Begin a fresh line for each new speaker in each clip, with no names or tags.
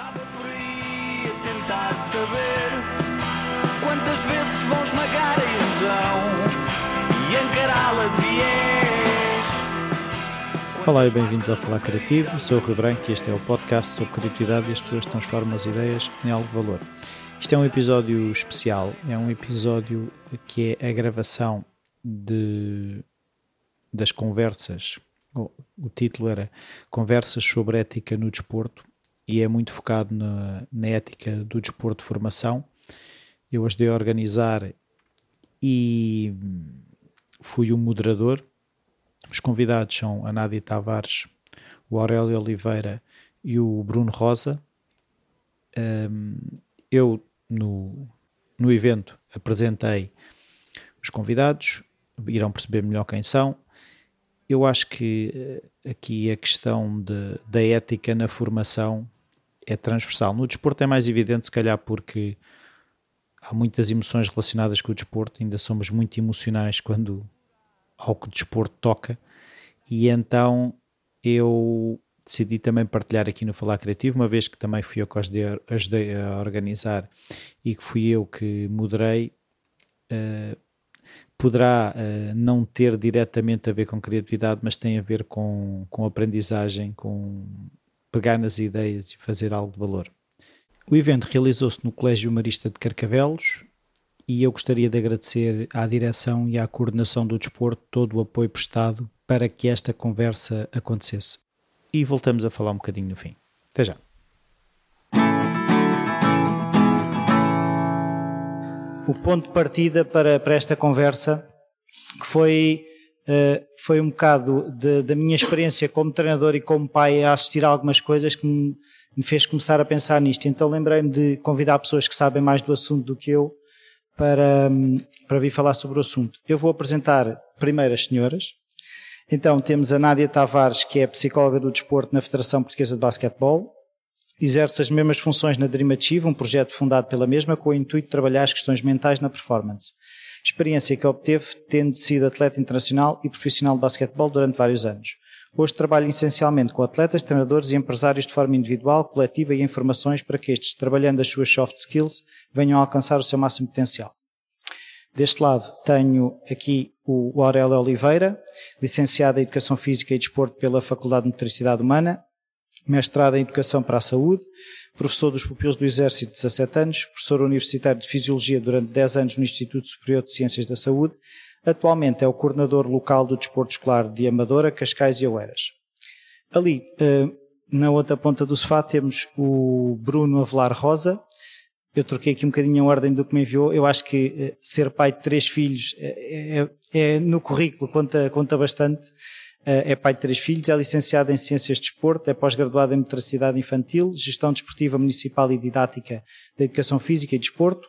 Andava por aí a tentar saber quantas vezes vão esmagar a ilusão e encará-la de viés.
Olá e bem-vindos ao Falar Criativo. Sou o Rui Branco e este é o podcast sobre criatividade e as pessoas transformam as ideias em algo de valor. Isto é um episódio especial, é um episódio que é a gravação de, das conversas. O, o título era Conversas sobre Ética no Desporto e é muito focado na, na ética do desporto de formação. Eu ajudei a organizar e fui o moderador. Os convidados são a Nádia Tavares, o Aurélio Oliveira e o Bruno Rosa. Um, eu, no, no evento, apresentei os convidados, irão perceber melhor quem são. Eu acho que eh, aqui a questão de, da ética na formação é transversal. No desporto é mais evidente, se calhar, porque há muitas emoções relacionadas com o desporto, ainda somos muito emocionais quando ao que o desporto toca, e então eu decidi também partilhar aqui no Falar Criativo, uma vez que também fui eu que ajudei a organizar e que fui eu que moderei. Uh, poderá uh, não ter diretamente a ver com criatividade, mas tem a ver com, com aprendizagem, com pegar nas ideias e fazer algo de valor. O evento realizou-se no Colégio Marista de Carcavelos e eu gostaria de agradecer à direção e à coordenação do desporto todo o apoio prestado para que esta conversa acontecesse. E voltamos a falar um bocadinho no fim. Até já. O ponto de partida para, para esta conversa que foi foi um bocado da minha experiência como treinador e como pai a assistir a algumas coisas que me, me fez começar a pensar nisto. Então lembrei-me de convidar pessoas que sabem mais do assunto do que eu para, para vir falar sobre o assunto. Eu vou apresentar primeiro as senhoras. Então temos a Nádia Tavares, que é psicóloga do desporto na Federação Portuguesa de Basquetebol. Exerce as mesmas funções na Dream Achieve, um projeto fundado pela mesma com o intuito de trabalhar as questões mentais na performance experiência que obteve tendo sido atleta internacional e profissional de basquetebol durante vários anos. Hoje trabalha essencialmente com atletas, treinadores e empresários de forma individual, coletiva e em formações para que estes, trabalhando as suas soft skills, venham a alcançar o seu máximo potencial. Deste lado tenho aqui o Aurélio Oliveira, licenciado em Educação Física e Desporto pela Faculdade de Motricidade Humana, mestrado em Educação para a Saúde, professor dos pupilos do Exército, 17 anos, professor universitário de Fisiologia durante 10 anos no Instituto Superior de Ciências da Saúde, atualmente é o coordenador local do desporto escolar de Amadora, Cascais e Oeiras. Ali, eh, na outra ponta do sofá, temos o Bruno Avelar Rosa. Eu troquei aqui um bocadinho a ordem do que me enviou. Eu acho que eh, ser pai de três filhos é, é, é no currículo, conta, conta bastante. Eh, é pai de três filhos, é licenciado em Ciências de Desporto, é pós-graduado em Motricidade Infantil, Gestão Desportiva Municipal e Didática da Educação Física e Desporto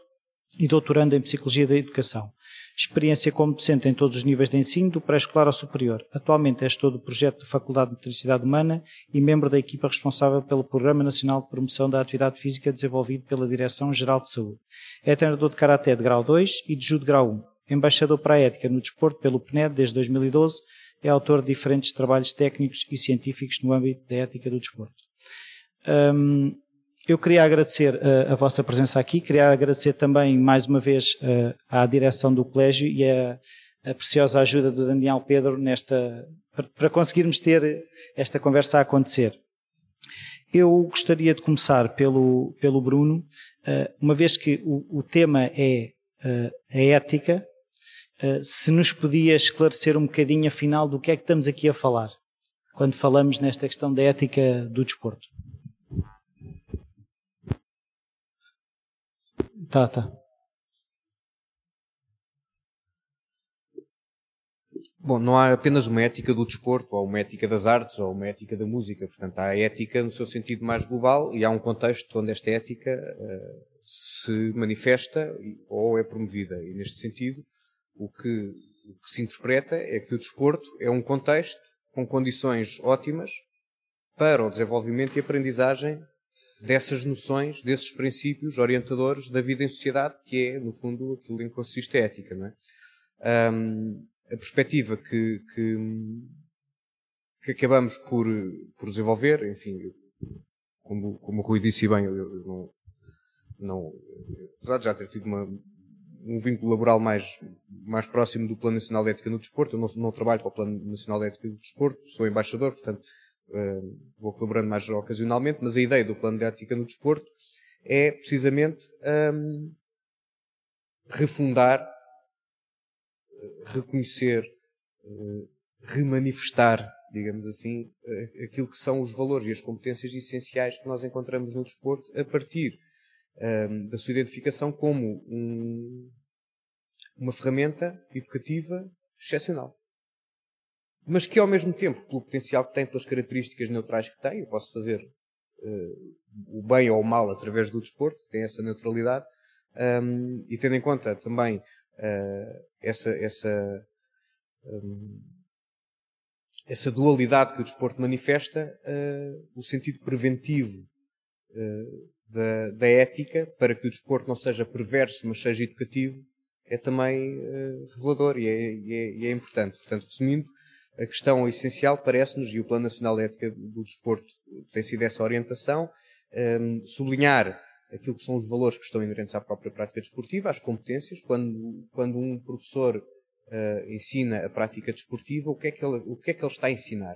e doutorando em Psicologia da Educação. Experiência como docente em todos os níveis de ensino, do pré-escolar ao superior. Atualmente é gestor do projeto da Faculdade de Motricidade Humana e membro da equipa responsável pelo Programa Nacional de Promoção da Atividade Física desenvolvido pela Direção-Geral de Saúde. É treinador de Karaté de grau 2 e de Judo de grau 1. Embaixador para a Ética no Desporto pelo PNED desde 2012 é autor de diferentes trabalhos técnicos e científicos no âmbito da ética do desporto. Um, eu queria agradecer uh, a vossa presença aqui, queria agradecer também mais uma vez uh, à direção do colégio e a, a, preciosa ajuda do Daniel Pedro nesta para, conseguirmos ter esta conversa a acontecer. Eu gostaria de começar pelo, pelo Bruno, uh, uma vez que o, o tema é a ética, se nos podia esclarecer um bocadinho, afinal, do que é que estamos aqui a falar, quando falamos nesta questão da ética do desporto. Tá, tá.
Bom, não há apenas uma ética do desporto, ou uma ética das artes, ou uma ética da música. Portanto, há a ética no seu sentido mais global e há um contexto onde esta ética uh, se manifesta ou é promovida. E neste sentido, o que, o que se interpreta é que o desporto é um contexto com condições ótimas para o desenvolvimento e aprendizagem dessas noções, desses princípios orientadores da vida em sociedade, que é, no fundo, aquilo em que consiste a ética. Não é? Um, a perspectiva que, que, que, acabamos por, por desenvolver, enfim, como, como o Rui disse bem, eu, eu não, não, apesar de já ter tido uma, um vínculo laboral mais, mais próximo do Plano Nacional de Ética no Desporto, eu não, não trabalho para o Plano Nacional de Ética do Desporto, sou embaixador, portanto, uh, vou colaborando mais ocasionalmente, mas a ideia do Plano de Ética no Desporto é precisamente um, refundar, reconhecer, uh, remanifestar, digamos assim, uh, aquilo que são os valores e as competências essenciais que nós encontramos no desporto a partir um, da sua identificação como um, uma ferramenta educativa excepcional. Mas que ao mesmo tempo, pelo potencial que tem, pelas características neutrais que tem, eu posso fazer uh, o bem ou o mal através do desporto, tem essa neutralidade, um, e tendo em conta também uh, essa, essa, um, essa dualidade que o desporto manifesta, uh, o sentido preventivo da, da, ética, para que o desporto não seja perverso, mas seja educativo, é também uh, revelador e é, e, é, e é, importante. Portanto, resumindo, a questão essencial parece-nos, e o Plano Nacional de Ética do Desporto tem sido essa orientação, um, ehm, sublinhar aquilo que são os valores que estão inerentes à própria prática desportiva, às competências. Quando, quando um professor uh, ensina a prática desportiva, o que, é que ele, o que é que ele está a ensinar?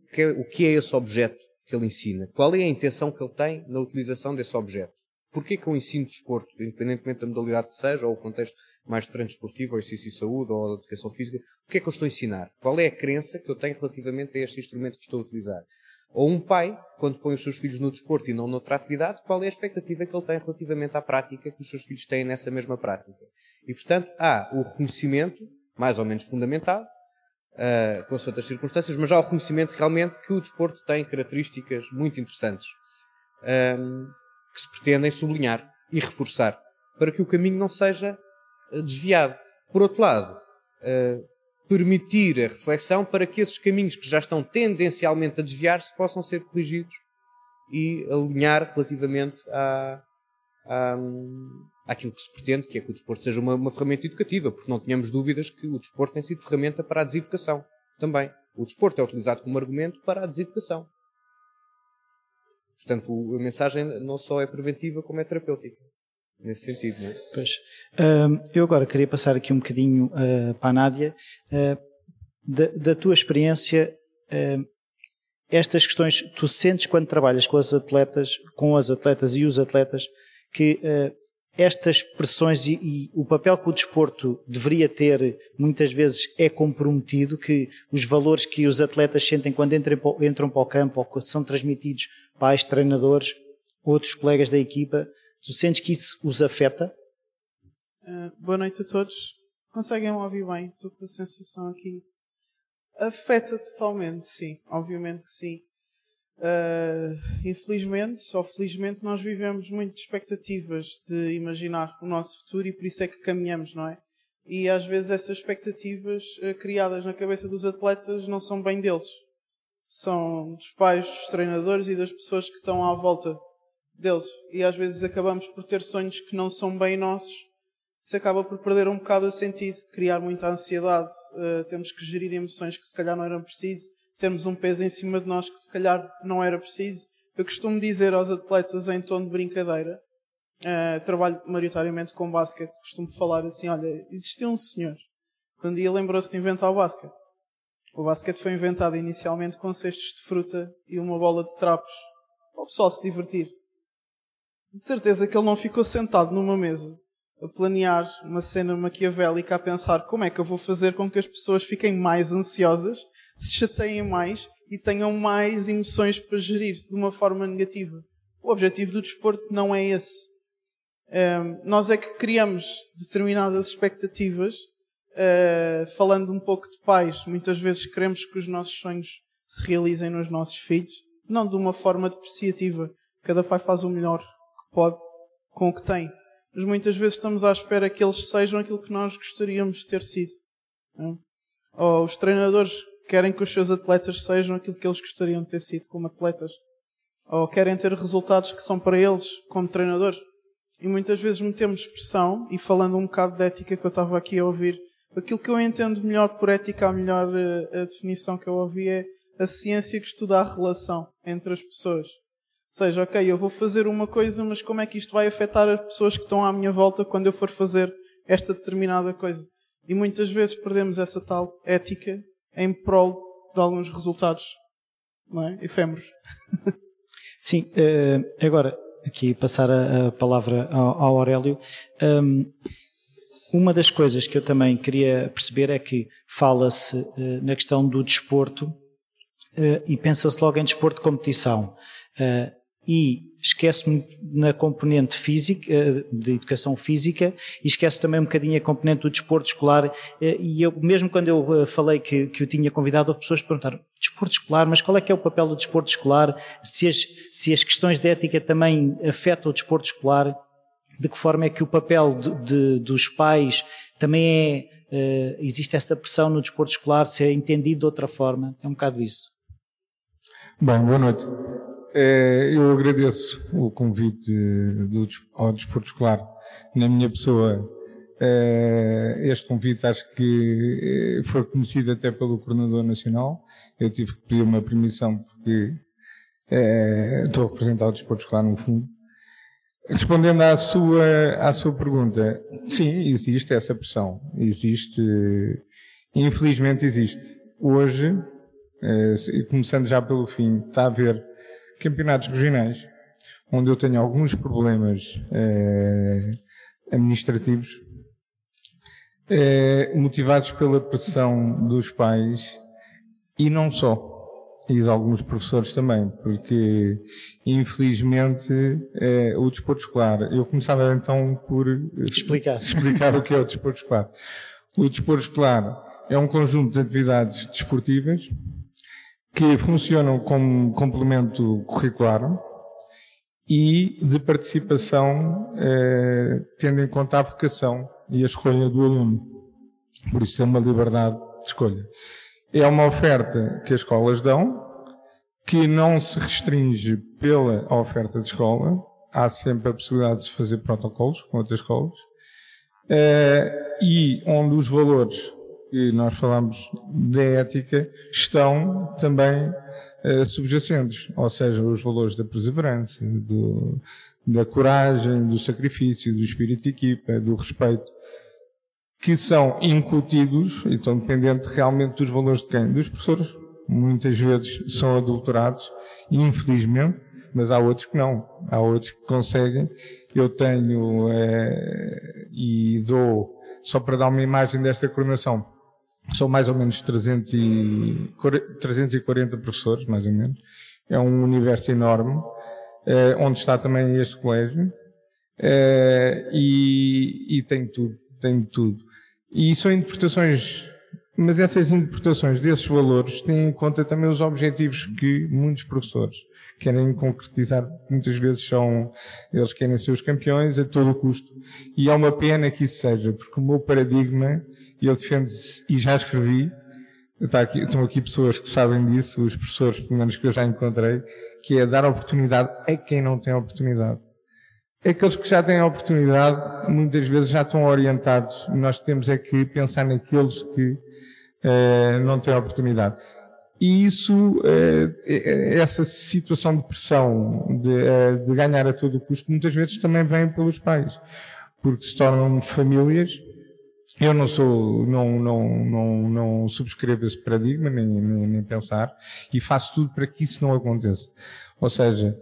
O que é, o que é esse objeto que ele ensina? Qual é a intenção que ele tem na utilização desse objeto? Porquê que eu ensino desporto, independentemente da modalidade que seja, ou o contexto mais desportivo, ou exercício de saúde, ou educação física, o que é que eu estou a ensinar? Qual é a crença que eu tenho relativamente a este instrumento que estou a utilizar? Ou um pai, quando põe os seus filhos no desporto e não noutra atividade, qual é a expectativa que ele tem relativamente à prática que os seus filhos têm nessa mesma prática? E, portanto, há o reconhecimento, mais ou menos fundamentado, uh, com as outras circunstâncias, mas há o reconhecimento realmente que o desporto tem características muito interessantes um, que se pretendem sublinhar e reforçar para que o caminho não seja uh, desviado. Por outro lado, uh, permitir a reflexão para que esses caminhos que já estão tendencialmente a desviar-se possam ser corrigidos e alinhar relativamente à, à, àquilo que se pretende, que é que o desporto seja uma, uma ferramenta educativa, porque não tínhamos dúvidas que o desporto tem sido ferramenta para a deseducação também. O desporto é utilizado como argumento para a deseducação. Portanto, a mensagem não só é preventiva, como é terapêutica. Nesse sentido, não é?
Pois. Eu agora queria passar aqui um bocadinho uh, para a Nádia. Uh, da, da, tua experiência, estas questões, tu sentes quando trabalhas com as atletas, com as atletas e os atletas, que estas pressões e, e, o papel que o desporto deveria ter muitas vezes é comprometido, que os valores que os atletas sentem quando entram, entram para o campo ou são transmitidos pais, treinadores, outros colegas da equipa, tu sentes que isso os afeta?
Uh, boa noite a todos. Conseguem ouvir bem? Estou com a sensação aqui. Afeta totalmente, sim. Obviamente que sim. Uh, infelizmente, ou felizmente, nós vivemos muito de expectativas de imaginar o nosso futuro e por isso é que caminhamos, não é? E às vezes essas expectativas uh, criadas na cabeça dos atletas não são bem deles. São dos pais, dos treinadores e das pessoas que estão à volta deles. E às vezes acabamos por ter sonhos que não são bem nossos. Isso acaba por perder um bocado o sentido, criar muita ansiedade. Uh, temos que gerir emoções que se calhar não eram precisas termos um peso em cima de nós que se calhar não era preciso. Eu costumo dizer aos atletas em tom de brincadeira, uh, trabalho maioritariamente com basquete, costumo falar assim, olha, existiu um senhor que um dia lembrou-se de inventar o basquete. O basquete foi inventado inicialmente com cestos de fruta e uma bola de trapos para o pessoal se divertir. De certeza que ele não ficou sentado numa mesa a planear uma cena maquiavélica a pensar como é que eu vou fazer com que as pessoas fiquem mais ansiosas se chateiem mais e tenham mais emoções para gerir de uma forma negativa. O objetivo do desporto não é esse. Um, nós é que criamos determinadas expectativas, uh, falando um pouco de pais, muitas vezes queremos que os nossos sonhos se realizem nos nossos filhos, não de uma forma depreciativa. Cada pai faz o melhor que pode com o que tem. Mas muitas vezes estamos à espera que eles sejam aquilo que nós gostaríamos de ter sido. Ou os treinadores querem que os seus atletas sejam aquilo que eles gostariam de ter sido como atletas. Ou querem ter resultados que são para eles como treinadores. E muitas vezes metemos pressão, e falando um bocado de ética que eu estava aqui a ouvir, aquilo que eu entendo melhor por ética, a melhor eh, a definição que eu ouvi é a ciência que estuda a relação entre as pessoas. seja, ok, eu vou fazer uma coisa, mas como é que isto vai afetar as pessoas que estão à minha volta quando eu for fazer esta determinada coisa? E muitas vezes perdemos essa tal ética em prol de alguns resultados, não é? Efêmeros.
Sim, uh, agora, aqui passar a, palavra ao, Aurélio. Um, uma das coisas que eu também queria perceber é que fala-se uh, na questão do desporto uh, e pensa-se logo em desporto de competição. E esquece-me na componente física, de educação física, e esquece também um bocadinho a componente do desporto escolar. E eu, mesmo quando eu falei que, que o tinha convidado, houve pessoas que perguntaram, desporto escolar, mas qual é que é o papel do desporto escolar? Se as, se as questões de ética também afetam o desporto escolar? de que forma é que o papel de, de, dos pais também é, existe essa pressão no desporto escolar, se é entendido de outra forma? É um bocado isso.
Bem, boa noite. É, eu agradeço o convite do, ao desporto escolar na minha pessoa. É, este convite acho que foi conhecido até pelo Coordenador Nacional. Eu tive que pedir uma permissão porque é, estou a representar o desporto escolar no fundo. Respondendo à sua, à sua pergunta, sim, existe essa pressão. Existe, infelizmente existe. Hoje, eh, começando já pelo fim, está a haver campeonatos regionais, onde eu tenho alguns problemas eh, administrativos, eh, motivados pela pressão dos pais, e não só e de alguns professores também, porque infelizmente é, o desporto escolar. Eu começava então por
explicar,
explicar o que é o desporto escolar. O desporto escolar é um conjunto de atividades desportivas que funcionam como complemento curricular e de participação eh, tendo em conta a vocação e a escolha do aluno. Por isso é uma liberdade de escolha. É uma oferta que as escolas dão, que não se restringe pela oferta de escola. Há sempre a possibilidade de se fazer protocolos com outras escolas. Uh, e onde os valores que nós falamos de ética estão também uh, subjacentes. Ou seja, os valores da perseverança, do, da coragem, do sacrifício, do espírito de equipa, do respeito que são incutidos e estão dependentes realmente dos valores de quem? Dos professores. Muitas vezes são adulterados, infelizmente, mas há outros que não. Há outros que conseguem. Eu tenho, é, e dou, só para dar uma imagem desta coordenação, são mais ou menos 300 e, 340 professores, mais ou menos. É um universo enorme, é, onde está também este colégio, é, e, e tem tudo, tem tudo. E são interpretações, mas essas interpretações desses valores têm em conta também os objetivos que muitos professores querem concretizar. Muitas vezes são, eles querem ser os campeões a todo custo. E é uma pena que isso seja, porque o meu paradigma, e eu defendo, e já escrevi, está aqui, estão aqui pessoas que sabem disso, os professores, pelo menos que eu já encontrei, que é dar oportunidade a quem não tem oportunidade aqueles que já têm a oportunidade, muitas vezes já estão orientados. Nós temos é que pensar naqueles que uh, não têm oportunidade. E isso, uh, essa situação de pressão de, uh, de, ganhar a todo custo, muitas vezes também vem pelos pais, porque se tornam famílias. Eu não sou, não, não, não, não subscrevo esse paradigma, nem, nem, nem pensar, e faço tudo para que isso não aconteça. Ou seja,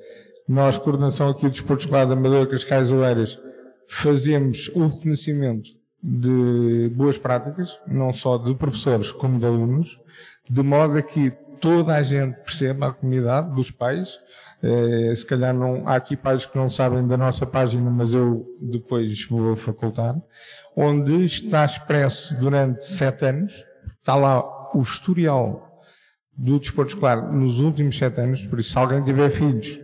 nós, coordenação aqui do Desporto Escolar da Amadora Cascais Oeiras, fazemos o reconhecimento de boas práticas, não só de professores como de alunos, de modo a que toda a gente perceba a comunidade dos pais. Eh, se calhar não, há aqui pais que não sabem da nossa página, mas eu depois vou facultar, onde está expresso durante sete anos, está lá o historial do desporto escolar nos últimos sete anos, por isso se alguém tiver filhos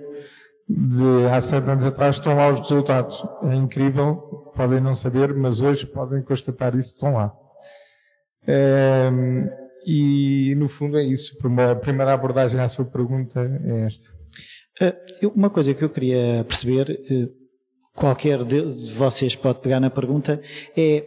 de há sete anos atrás estão lá os resultados. É incrível, podem não saber, mas hoje podem constatar isso, estão lá. É, e no fundo é isso. A primeira abordagem à sua pergunta é esta.
Eh, uma coisa que eu queria perceber, eh, qualquer de vocês pode pegar na pergunta, é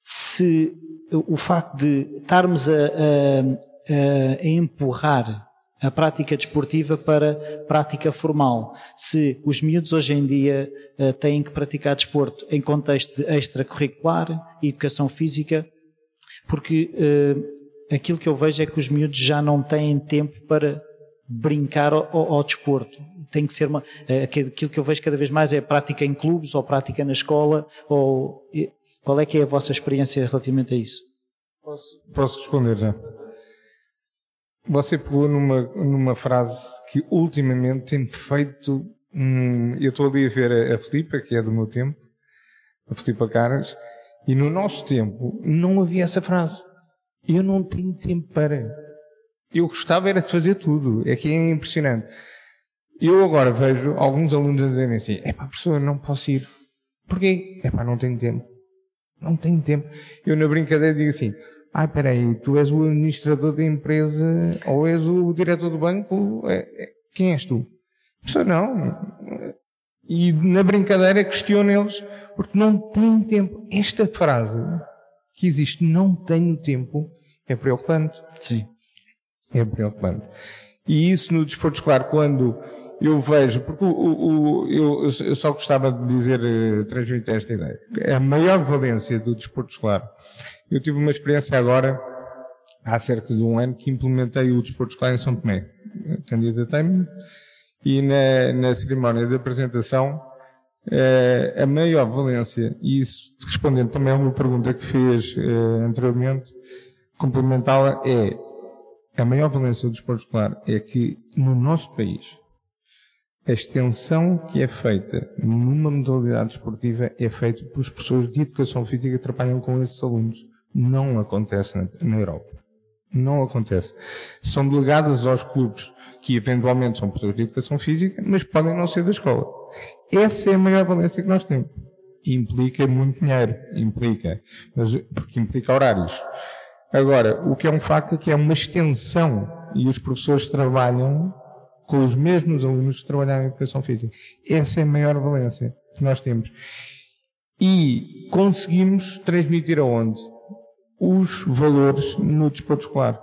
se o facto de estarmos a, a, a empurrar a prática desportiva para prática formal. Se os miúdos hoje em dia uh, têm que praticar desporto em contexto de extracurricular, educação física, porque aquilo que eu vejo é que os miúdos já não têm tempo para brincar ao, ao, desporto. Tem que ser uma, uh, aquilo que eu vejo cada vez mais é prática em clubes ou prática na escola ou qual é que é a vossa experiência relativamente a isso?
Posso, posso responder já. Você pegou numa, numa frase que ultimamente tem feito. Hum, eu estou ali a ver a, a Filipa, que é do meu tempo, a Filipa Caras, e no nosso tempo não havia essa frase. Eu não tenho tempo para. Eu gostava era de fazer tudo. É que é impressionante. Eu agora vejo alguns alunos a dizerem assim: é pá, professor, não posso ir. Porquê? É pá, não tenho tempo. Não tenho tempo. Eu na brincadeira digo assim: ah, peraí, tu és o administrador da empresa ou és o diretor do banco? É, é, quem és tu? Pessoa, não. E na brincadeira questiono eles, porque não têm tempo. Esta frase que existe, não tenho tempo, é preocupante.
Sim.
É preocupante. E isso no desporto escolar, quando eu vejo, porque o, o, o, eu, eu, só gostava de dizer, eh, transmitir esta ideia. A maior valência do desporto escolar eu tive uma experiência agora, há cerca de um ano, que implementei o desporto escolar em São Tomé. Candidatei-me e na, na cerimónia de apresentação, eh, a maior valência, e isso respondendo também a uma pergunta que fez eh, anteriormente, complementá-la, é a maior valência do desporto escolar é que no nosso país a extensão que é feita numa modalidade esportiva é feita por professores de educação física que trabalham com esses alunos. Não acontece na, na Europa. Não acontece. São delegadas aos clubes que eventualmente são professores de educação física, mas podem não ser da escola. Essa é a maior valência que nós temos. Implica muito dinheiro. Implica. Mas, porque implica horários. Agora, o que é um facto é que é uma extensão e os professores trabalham com os mesmos alunos que trabalham em educação física. Essa é a maior valência que nós temos. E conseguimos transmitir aonde? os valores no desporto escolar.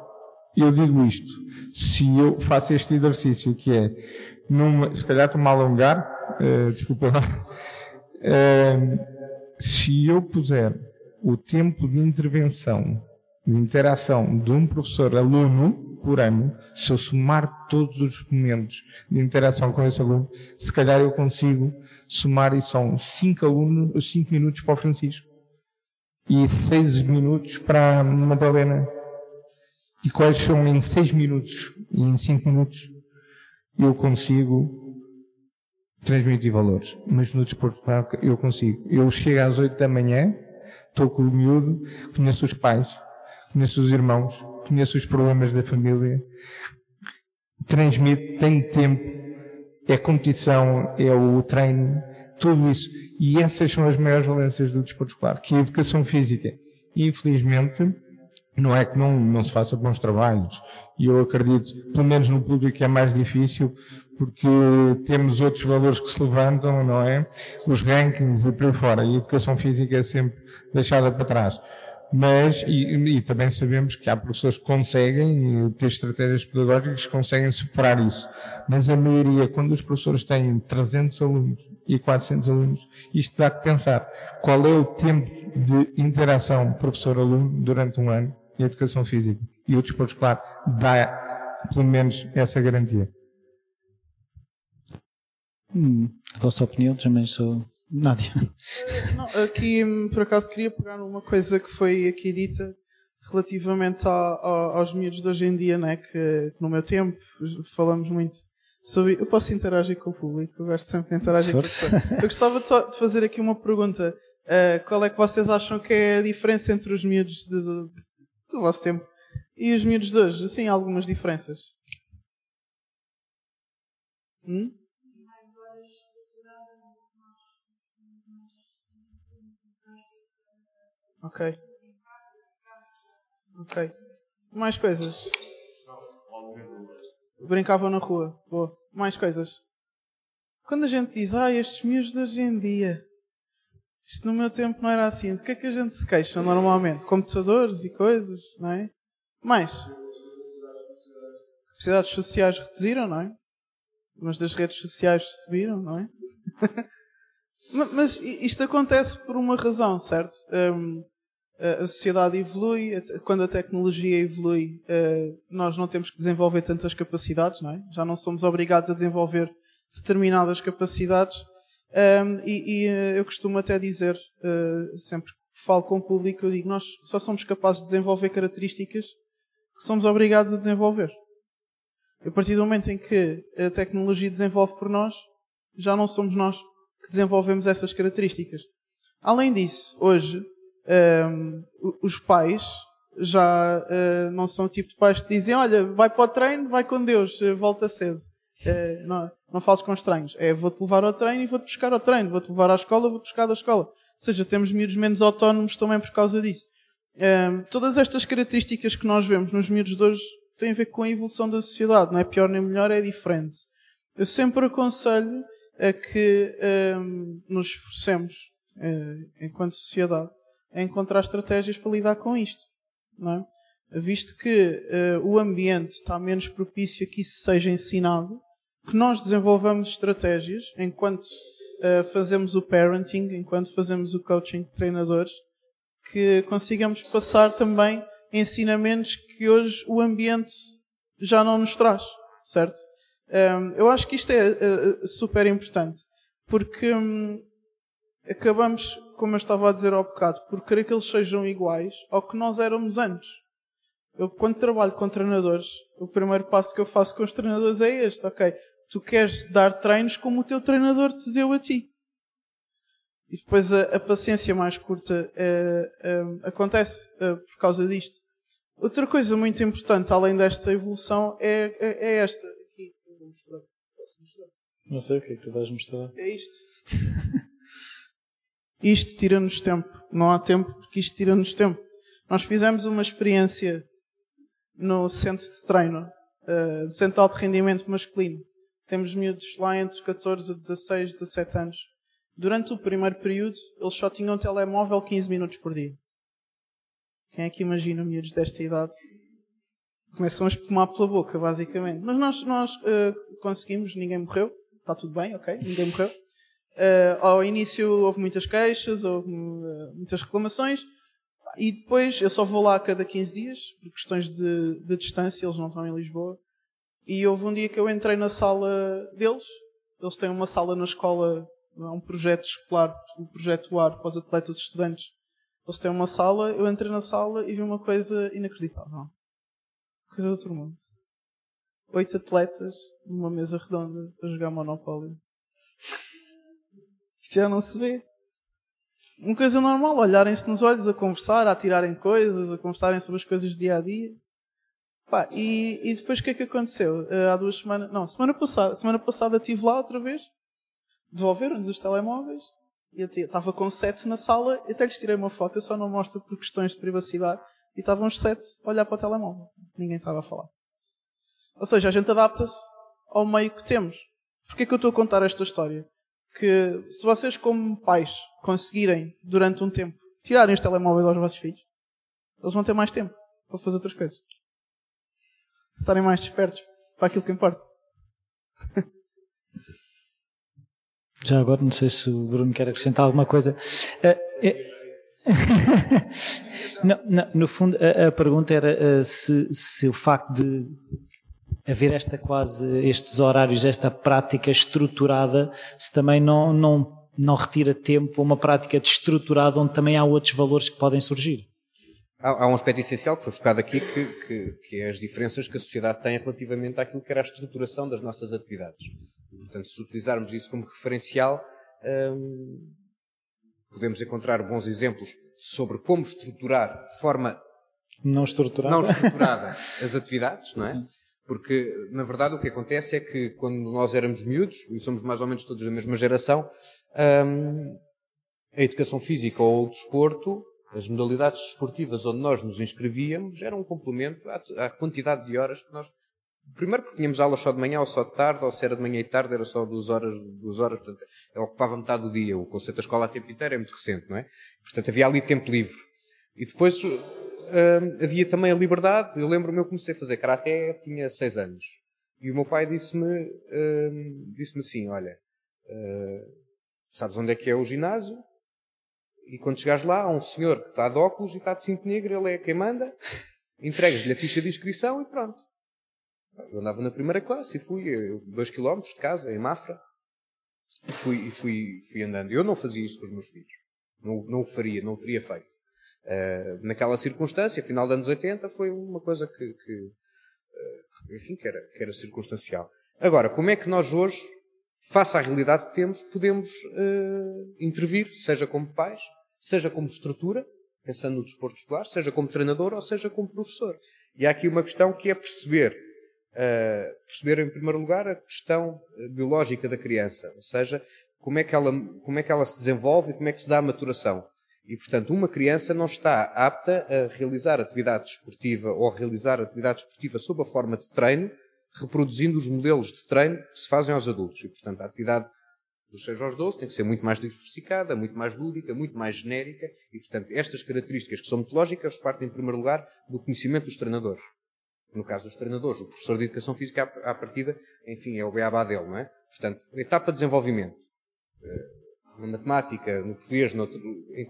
Eu digo isto, se eu faço este exercício que é, numa, se calhar estou-me a alongar, uh, desculpa lá, uh, se eu puser o tempo de intervenção, de interação de um professor-aluno por ano, se eu somar todos os momentos de interação com esse aluno, se calhar eu consigo somar e são cinco alunos, cinco minutos para o Francisco e seis minutos para a Madalena. E quais são em seis minutos e em cinco minutos eu consigo transmitir valores. Mas no desporto eu consigo. Eu chego às oito da manhã, estou com o miúdo, conheço os pais, conheço os irmãos, conheço os problemas da família, transmito, tenho tempo, é competição, é o treino, tudo isso. E essas são as maiores valências do desporto escolar, que é a educação física. Infelizmente, não é que não, não se faça bons trabalhos. E eu acredito, pelo menos no público é mais difícil, porque temos outros valores que se levantam, não é? Os rankings e por aí fora. E a educação física é sempre deixada para trás. Mas, e, e, também sabemos que há professores que conseguem ter estratégias pedagógicas que conseguem superar isso. Mas a maioria, quando os professores têm 300 alunos e 400 alunos, isto dá que pensar qual é o tempo de interação professor-aluno durante um ano em educação física. E o desporto escolar dá, pelo menos, essa garantia.
Hum, a vossa opinião também sou Nádia.
Não, aqui, por acaso, queria pegar numa coisa que foi aqui dita relativamente aos miúdos de hoje em dia, né? Que, no meu tempo falamos muito sobre. Eu posso interagir com o público, eu gosto sempre de interagir Força. com o público. Eu gostava de, de, fazer aqui uma pergunta. Uh, qual é que vocês acham que é a diferença entre os miúdos de, de, do vosso tempo e os miúdos de hoje? Assim, algumas diferenças. Hum? Ok. Ok. Mais coisas. Brincavam na rua. Boa. Mais coisas. Quando a gente diz, ah, estes miúdos de hoje em dia, isto no meu tempo não era assim, do que é que a gente se queixa normalmente? Computadores e coisas, não é? Mais. capacidades sociais reduziram, não é? Mas das redes sociais subiram, não é? Mas isto acontece por uma razão, certo? Um, a sociedade evolui, quando a tecnologia evolui, uh, nós não temos que desenvolver tantas capacidades, não é? Já não somos obrigados a desenvolver determinadas capacidades. Um, e, e, uh, eu costumo até dizer, uh, sempre que falo com o público, eu digo, nós só somos capazes de desenvolver características que somos obrigados a desenvolver. A partir do momento em que a tecnologia desenvolve por nós, já não somos nós que desenvolvemos essas características. Além disso, hoje, um, os pais já uh, não são o tipo de pais que dizem: Olha, vai para o treino, vai com Deus, uh, volta cedo. Uh, não, não fales com estranhos. É vou-te levar ao treino e vou-te buscar ao treino, vou-te levar à escola, vou-te buscar da escola. Ou seja, temos miúdos menos autónomos também por causa disso. Um, todas estas características que nós vemos nos miúdos de hoje têm a ver com a evolução da sociedade. Não é pior nem melhor, é diferente. Eu sempre aconselho a que um, nos esforcemos, uh, enquanto sociedade, a encontrar estratégias para lidar com isto. Não é? Visto que uh, o ambiente está menos propício a que isso seja ensinado, que nós desenvolvamos estratégias enquanto uh, fazemos o parenting, enquanto fazemos o coaching de treinadores, que consigamos passar também ensinamentos que hoje o ambiente já não nos traz, certo? Eu acho que isto é uh, super importante, porque um, acabamos, como eu estava a dizer ao bocado, por querer que eles sejam iguais ao que nós éramos antes. Eu, quando trabalho com treinadores, o primeiro passo que eu faço com os treinadores é este, ok? Tu queres dar treinos como o teu treinador te deu a ti. E depois a, a paciência mais curta uh, acontece por causa disto. Outra coisa muito importante, além desta evolução, é, é, é esta mostrar? Posso
mostrar? Não sei o que é que tu vais mostrar.
É isto. isto tira-nos tempo. Não há tempo porque isto tira-nos tempo. Nós fizemos uma experiência no centro de treino, uh, centro de alto rendimento masculino. Temos miúdos lá entre 14 a 16, 17 anos. Durante o primeiro período, eles só tinham um telemóvel 15 minutos por dia. Quem é que imagina miúdos desta idade começam a espumar pela boca, basicamente. Mas nós, nós uh, conseguimos, ninguém morreu, está tudo bem, ok? Ninguém morreu. Uh, ao início houve muitas queixas, houve uh, muitas reclamações, e depois eu só vou lá a cada 15 dias, por questões de, de distância, eles não estão em Lisboa. E houve um dia que eu entrei na sala deles, eles têm uma sala na escola, é um projeto escolar, um projeto UAR para os atletas estudantes. Eles têm uma sala, eu entrei na sala e vi uma coisa inacreditável coisa do outro mundo. Oito atletas numa mesa redonda a jogar Monopólio. Já não se vê. Uma coisa normal, olharem-se nos olhos, a conversar, a tirarem coisas, a conversarem sobre as coisas do dia a dia. Pá, e, e depois o que é que aconteceu? Uh, há duas semanas, não, semana passada, semana passada estive lá outra vez, devolveram-nos os telemóveis, e eu estava com sete na sala, até lhes tirei uma foto, eu só não mostro por questões de privacidade, e estavam os sete a olhar para o telemóvel. Ninguém estava a falar. Ou seja, a gente adapta-se ao meio que temos. Porquê que eu estou a contar esta história? Que se vocês, como pais, conseguirem, durante um tempo, tirarem os telemóveis aos vossos filhos, eles vão ter mais tempo para fazer outras coisas. Estarem mais despertos para aquilo que importa.
Já agora, não sei se o Bruno quer acrescentar alguma coisa. Uh, é... não, não, no fundo, a, a pergunta era uh, se, se, o facto de haver esta quase estes horários, esta prática estruturada, se também não, não, não retira tempo a uma prática destruturada onde também há outros valores que podem surgir.
Há, há um aspecto essencial que foi focado aqui, que, que, que, é as diferenças que a sociedade tem relativamente àquilo que era a estruturação das nossas atividades. Portanto, se utilizarmos isso como referencial, hum, podemos encontrar bons exemplos sobre como estruturar de forma
não estruturada,
não estruturada as atividades, não é? Porque, na verdade, o que acontece é que quando nós éramos miúdos, e somos mais ou menos todos da mesma geração, hum, a educação física ou o desporto, as modalidades desportivas onde nós nos inscrevíamos, eram um complemento à, à quantidade de horas que nós Primeiro porque tínhamos aulas só de manhã ou só de tarde, ou se era de manhã e tarde era só duas horas, duas horas, portanto, ocupava metade do dia. O conceito da escola a tempo inteiro é muito recente, não é? Portanto, havia ali tempo livre. E depois hum, havia também a liberdade. Eu lembro-me, eu comecei a fazer karaté, tinha 6 anos. E o meu pai disse-me, hum, disse-me assim, olha, uh, sabes onde é que é o ginásio? E quando chegares lá, há um senhor que está de óculos e está de cinto negro, ele é quem manda, entregas-lhe a ficha de inscrição e pronto. Eu andava na primeira classe e fui, 2 km de casa, em Mafra, e fui, e fui, fui andando. Eu não fazia isso com os meus filhos. Não, não o faria, não o teria feito. Uh, naquela circunstância, final dos anos 80, foi uma coisa que, que uh, enfim, que era, que era circunstancial. Agora, como é que nós hoje, face à realidade que temos, podemos uh, intervir, seja como pais, seja como estrutura, pensando no desporto escolar, seja como treinador ou seja como professor. E há aqui uma questão que é perceber, perceber em primeiro lugar a questão biológica da criança, ou seja, como é que ela, como é que ela se desenvolve e como é que se dá a maturação. E, portanto, uma criança não está apta a realizar atividade esportiva ou a realizar atividade esportiva sob a forma de treino, reproduzindo os modelos de treino que se fazem aos adultos. E, portanto, a atividade dos 6 aos 12 tem que ser muito mais diversificada, muito mais lúdica, muito mais genérica. E, portanto, estas características que são metodológicas partem, em primeiro lugar, do conhecimento dos treinadores. No caso dos treinadores, o professor de Educação Física, à partida, enfim, é o beabá dele, não é? Portanto, etapa de desenvolvimento na matemática, no português, no, em,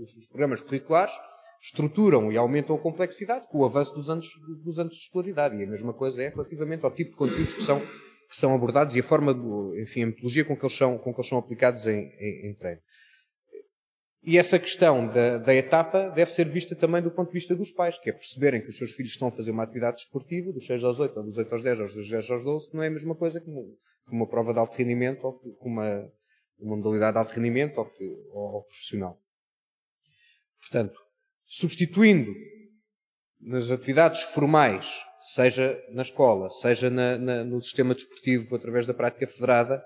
os programas curriculares, estruturam e aumentam a complexidade com o avanço dos anos, dos anos de escolaridade. E a mesma coisa é relativamente ao tipo de conteúdos que são, que são abordados e a forma, de, enfim, a metodologia com que eles são, com que eles são aplicados em, em, em treino. E essa questão da, da, etapa deve ser vista também do ponto de vista dos pais, que é perceberem que os seus filhos estão a fazer uma atividade desportiva, dos 6 aos 8, ou dos 8 aos 10, ou dos 10 aos 12, que não é a mesma coisa que uma, prova de alto rendimento ou que uma, uma modalidade de alto rendimento ou, que, ou profissional. Portanto, substituindo nas atividades formais, seja na escola, seja na, na, no sistema desportivo através da prática federada,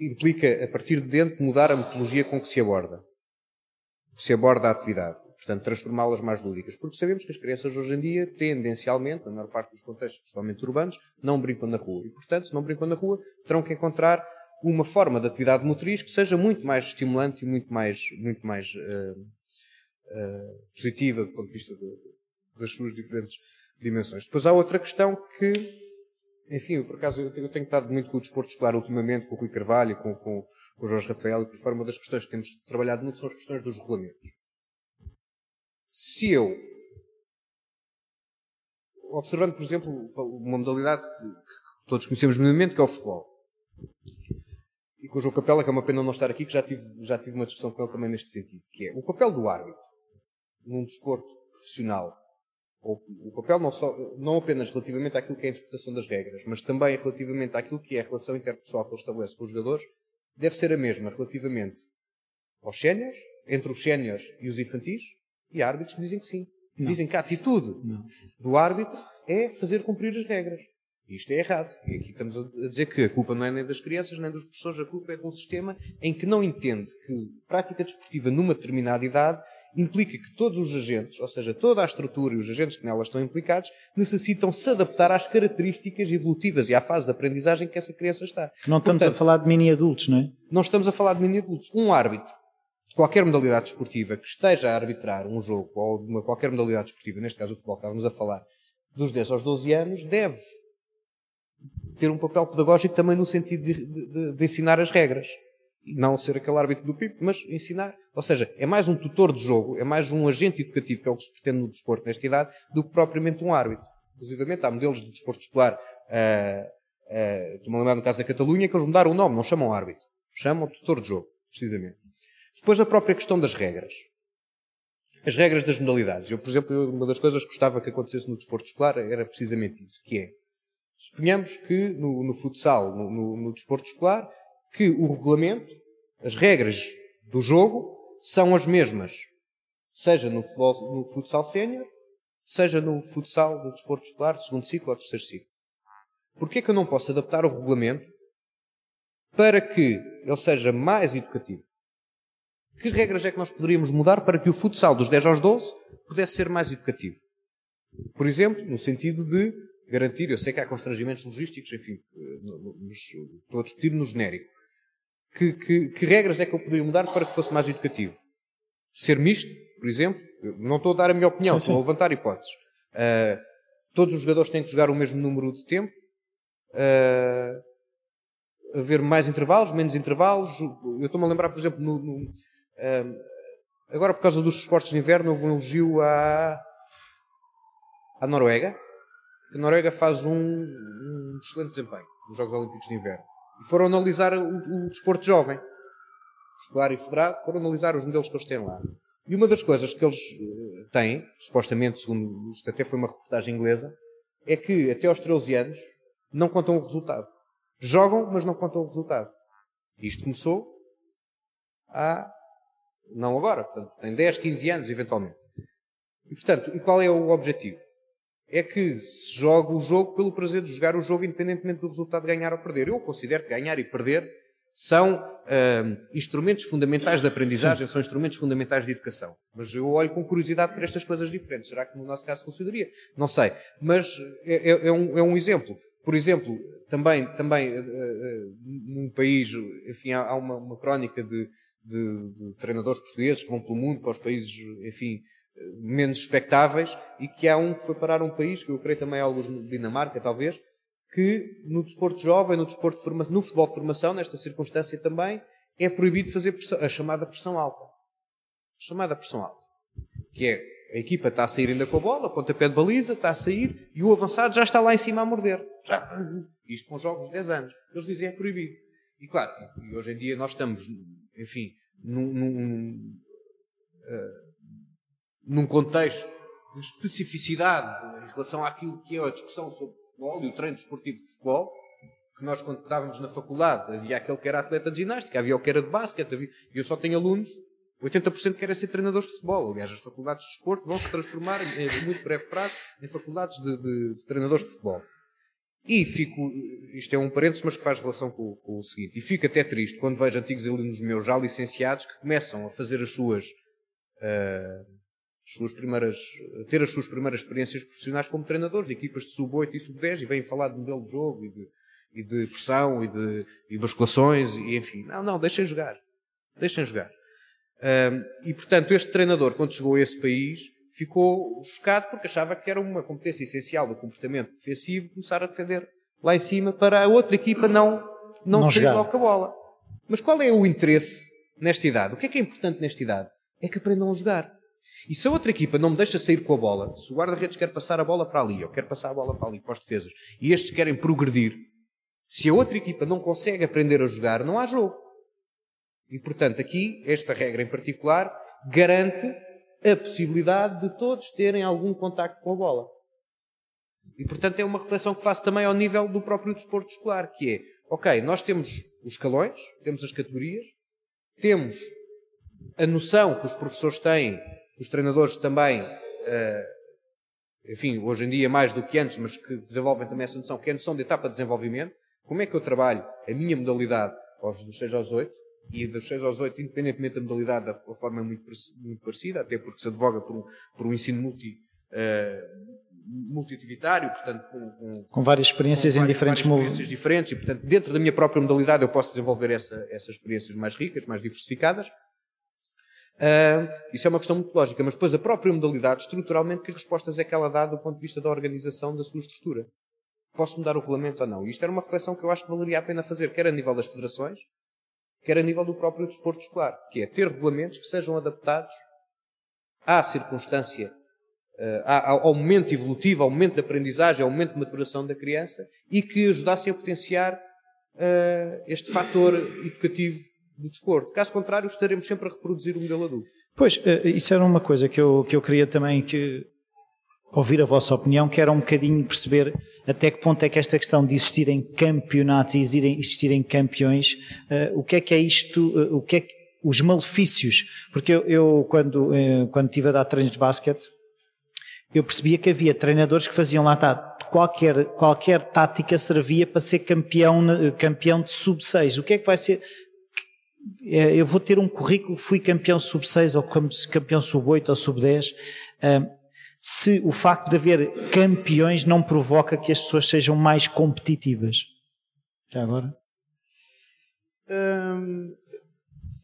implica, a partir de dentro, mudar a metodologia com que se aborda. Se aborda a atividade. Portanto, transformá-las mais lúdicas. Porque sabemos que as crianças hoje em dia, tendencialmente, na maior parte dos contextos, principalmente urbanos, não brincam na rua. E, portanto, se não brincam na rua, terão que encontrar uma forma de atividade motriz que seja muito mais estimulante e muito mais, muito mais uh, uh, positiva do ponto de vista de, das suas diferentes dimensões. Depois há outra questão que, enfim, por acaso eu tenho, eu tenho estado muito com o desporto escolar ultimamente, com o Rui Carvalho, com, com, com o Jorge Rafael, e por fora uma das questões que temos trabalhado muito são as questões dos regulamentos. Se eu, observando, por exemplo, uma modalidade que todos conhecemos minimamente, que é o futebol, e com o João Capela, que é uma pena não estar aqui, que já tive, já tive uma discussão com ele também neste sentido, que é o papel do árbitro num desporto profissional, o papel não, só, não apenas relativamente àquilo que é a interpretação das regras, mas também relativamente àquilo que é a relação interpessoal que ele estabelece com os jogadores, deve ser a mesma relativamente aos séniores, entre os séniores e os infantis, e há árbitros que dizem que sim. Não. Dizem que a atitude não. do árbitro é fazer cumprir as regras. Isto é errado. E aqui estamos a dizer que a culpa não é nem das crianças, nem dos professores, a culpa é de um sistema em que não entende que prática desportiva numa determinada idade implica que todos os agentes, ou seja, toda a estrutura e os agentes que nela estão implicados, necessitam se adaptar às características evolutivas e à fase de aprendizagem que essa criança está.
Não estamos Portanto, a falar de mini-adultos, não é?
Não estamos a falar de mini-adultos. Um árbitro de qualquer modalidade desportiva que esteja a arbitrar um jogo ou de uma qualquer modalidade desportiva, neste caso o futebol que estávamos a falar, dos 10 aos 12 anos, deve ter um papel pedagógico também no sentido de, de, de ensinar as regras. Não ser aquele árbitro do PIB, mas ensinar. Ou seja, é mais um tutor de jogo, é mais um agente educativo, que é o que se pretende no desporto nesta idade, do que propriamente um árbitro. Inclusive, há modelos de desporto escolar, uh, uh, estou-me a lembrar no caso da Catalunha, que eles mudaram o nome, não chamam árbitro. Chamam tutor de jogo, precisamente. Depois a própria questão das regras. As regras das modalidades. Eu, por exemplo, uma das coisas que gostava que acontecesse no desporto escolar era precisamente isso, que é Suponhamos que no, no futsal, no, no, no, desporto escolar, que o regulamento, as regras do jogo são as mesmas, seja no, futebol, no futsal sénior, seja no futsal do desporto escolar, segundo ciclo ou terceiro ciclo. Porquê que eu não posso adaptar o regulamento para que ele seja mais educativo? Que regras é que nós poderíamos mudar para que o futsal dos 10 aos 12 pudesse ser mais educativo? Por exemplo, no sentido de garantir, eu sei que há constrangimentos logísticos, enfim, nos, estou a discutir no genérico. Que, que, que, regras é que eu poderia mudar para que fosse mais educativo? Ser misto, por exemplo, não estou a dar a minha opinião, sim, estou sim. a levantar hipóteses. Uh, todos os jogadores têm que jogar o mesmo número de tempo. Uh, haver mais intervalos, menos intervalos. Eu estou-me a lembrar, por exemplo, no, no, uh, agora por causa dos esportes de inverno, houve um elogio à, à Noruega. A Noruega faz um, um excelente desempenho nos Jogos Olímpicos de Inverno. E foram analisar o, o desporto jovem, escolar e federado, foram analisar os modelos que eles têm lá. E uma das coisas que eles eh, têm, supostamente, segundo isto até foi uma reportagem inglesa, é que até aos 13 anos não contam o resultado. Jogam, mas não contam o resultado. Isto começou há. não agora, portanto, tem 10, 15 anos, eventualmente. E, portanto, e qual é o objetivo? É que se joga o jogo pelo prazer de jogar o jogo, independentemente do resultado de ganhar ou perder. Eu considero que ganhar e perder são uh, instrumentos fundamentais de aprendizagem, Sim. são instrumentos fundamentais de educação. Mas eu olho com curiosidade para estas coisas diferentes. Será que no nosso caso funcionaria? Não sei. Mas é, é, é, um, é um, exemplo. Por exemplo, também, também uh, uh, num país, enfim, há, há uma, uma, crónica de, de, de, treinadores portugueses que vão pelo mundo para os países, enfim, menos expectáveis e que há um que foi parar um país, que eu creio também alguns Dinamarca, talvez, que no desporto jovem, no desporto de formação, no futebol de formação, nesta circunstância também, é proibido fazer a chamada pressão alta. A chamada pressão alta. Que é, a equipa está a sair ainda com a bola, pontapé de baliza, está a sair, e o avançado já está lá em cima a morder. Já. Isto com jogos de 10 anos. Eles dizem é proibido. E claro, e hoje em dia nós estamos, enfim, num, num, uh, num contexto de especificidade em relação àquilo que é a discussão sobre futebol e o treino desportivo de futebol, que nós quando estávamos na faculdade havia aquele que era atleta de ginástica, havia o que era de basquete, havia... eu só tenho alunos, 80% querem ser treinadores de futebol. Aliás, as faculdades de desporto vão se transformar em muito breve prazo em faculdades de, de, de treinadores de futebol. E fico, isto é um parênteses, mas que faz relação com, com, o seguinte, e fico até triste quando vejo antigos alunos meus já licenciados que começam a fazer as suas uh, suas primeiras, ter as suas primeiras experiências profissionais como treinadores de equipas de sub-8 e sub-10 e vêm falar de modelo de jogo e de, e de pressão e de e basculações e enfim. Não, não, deixem jogar. Deixem jogar. E portanto, este treinador, quando chegou a esse país, ficou chocado porque achava que era uma competência essencial do comportamento defensivo começar a defender lá em cima para a outra equipa não, não, não sair logo com a bola. Mas qual é o interesse nesta idade? O que é que é importante nesta idade? É que aprendam a jogar. E se a outra equipa não me deixa sair com a bola, se o guarda-redes quer passar a bola para ali, ou quer passar a bola para ali, para os defesas, e estes querem progredir, se a outra equipa não consegue aprender a jogar, não há jogo. E portanto, aqui, esta regra em particular, garante a possibilidade de todos terem algum contacto com a bola. E portanto, é uma reflexão que faço também ao nível do próprio desporto escolar, que é, ok, nós temos os escalões, temos as categorias, temos a noção que os professores têm os treinadores também, uh, enfim, hoje em dia mais do que antes, mas que desenvolvem também essa noção, que é a noção de etapa de desenvolvimento. Como é que eu trabalho a minha modalidade aos dos 6 aos 8? E dos 6 aos 8, independentemente da modalidade, a forma é muito, muito parecida, até porque se advoga por um, por um ensino multi, uh, multiativitário, portanto, com, com,
com várias experiências com em diferentes
várias experiências diferentes, e portanto, dentro da minha própria modalidade eu posso desenvolver essa, essas experiências mais ricas, mais diversificadas, Uh, isso é uma questão muito lógica, mas depois a própria modalidade, estruturalmente, que respostas é que ela dá do ponto de vista da organização da sua estrutura? Posso mudar o regulamento ou não? Isto era uma reflexão que eu acho que valeria a pena fazer, quer a nível das federações, quer a nível do próprio desporto escolar, que é ter regulamentos que sejam adaptados à circunstância, uh, ao momento evolutivo, ao momento de aprendizagem, ao momento de maturação da criança e que ajudassem a potenciar uh, este fator educativo do desporto. Caso contrário, estaremos sempre a reproduzir o modelo adulto.
Pois, eh, isso era uma coisa que eu, que eu queria também que, ouvir a vossa opinião, que era um bocadinho perceber até que ponto é que esta questão de existirem campeonatos e existirem, existirem campeões, uh, o que é que é isto, uh, o que é que, os malefícios, porque eu, eu quando, uh, quando estive a dar treinos de basquete, eu percebia que havia treinadores que faziam lá, tá, qualquer, qualquer tática servia para ser campeão, campeão de sub-6. O que é que vai ser, eu vou ter um currículo, fui campeão sub-6 ou campeão sub-8 ou sub-10, se o facto de haver campeões não provoca que as pessoas sejam mais competitivas. Já agora?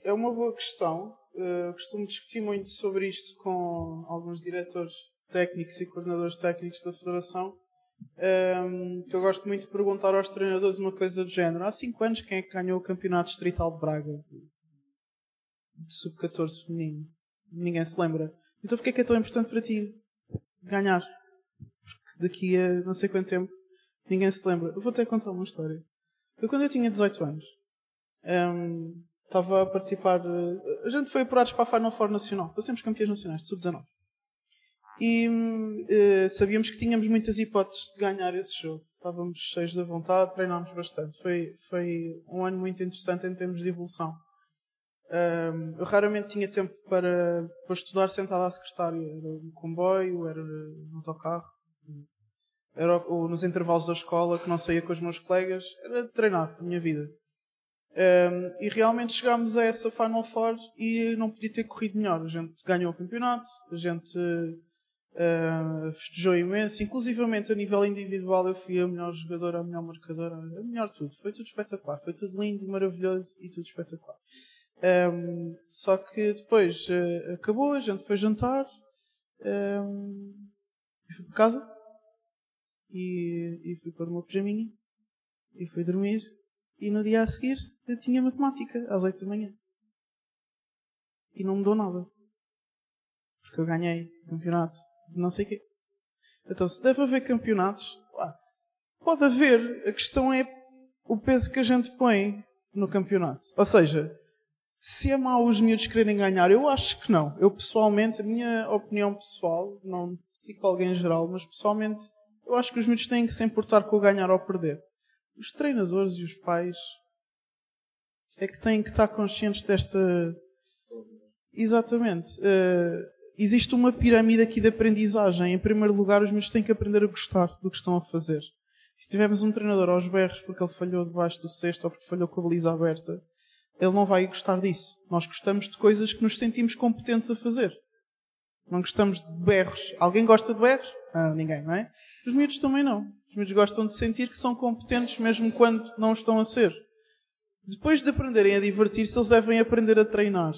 É uma boa questão. uh, costumo discutir muito sobre isto com alguns diretores técnicos e coordenadores técnicos da Federação. Um, que eu gosto muito de perguntar aos treinadores uma coisa do género. Há 5 anos, quem é que ganhou o Campeonato Distrital de Braga? De sub-14 feminino. Ninguém se lembra. Então porquê é que é tão importante para ti ganhar? Porque daqui a não sei quanto tempo ninguém se lembra. Eu vou até contar uma história. Eu quando eu tinha 18 anos, um, estava a participar. A gente foi apurados para a Final Four Nacional. Nós sempre campeões nacionais de sub-19. E uh, sabíamos que tínhamos muitas hipóteses de ganhar esse jogo. Estávamos cheios de vontade, treinámos bastante. Foi, foi um ano muito interessante em termos de evolução. Um, eu raramente tinha tempo para, para estudar sentado à secretária. Era no comboio, era no autocarro, era ou nos intervalos da escola, que não saía com os meus colegas. Era treinar a minha vida. Um, e realmente chegámos a essa Final Four e não podia ter corrido melhor. A gente ganhou o campeonato, a gente uh, festejou imenso. Inclusivamente a nível individual eu fui a melhor jogadora, a melhor marcadora, a melhor tudo. Foi tudo espetacular. Foi tudo lindo, maravilhoso e tudo espetacular. Um, só que depois uh, acabou, a gente foi jantar um, e fui para casa e, e fui para uma pijaminha e fui dormir e no dia a seguir eu tinha matemática às 8 da manhã. E não mudou nada. Porque eu ganhei campeonato de não sei o quê. Então, se deve haver campeonatos, pode haver. A questão é o peso que a gente põe no campeonato. Ou seja, se é mau os miúdos quererem ganhar, eu acho que não. Eu pessoalmente, a minha opinião pessoal, não psicólogo em geral, mas pessoalmente, eu acho que os miúdos têm que se importar com o ganhar ou perder. Os treinadores e os pais é que têm que estar conscientes desta. Exatamente. Uh, existe uma pirâmide aqui de aprendizagem. Em primeiro lugar, os miúdos têm que aprender a gostar do que estão a fazer. Se tivermos um treinador aos berros porque ele falhou debaixo do cesto ou porque falhou com a baliza aberta, ele não vai gostar disso. Nós gostamos de coisas que nos sentimos competentes a fazer. Não gostamos de berros. Alguém gosta de berros? Ah, ninguém, não é? Os miúdos também não. Os miúdos gostam de sentir que são competentes mesmo quando não estão a ser. Depois de aprenderem a divertir-se, eles devem aprender a treinar.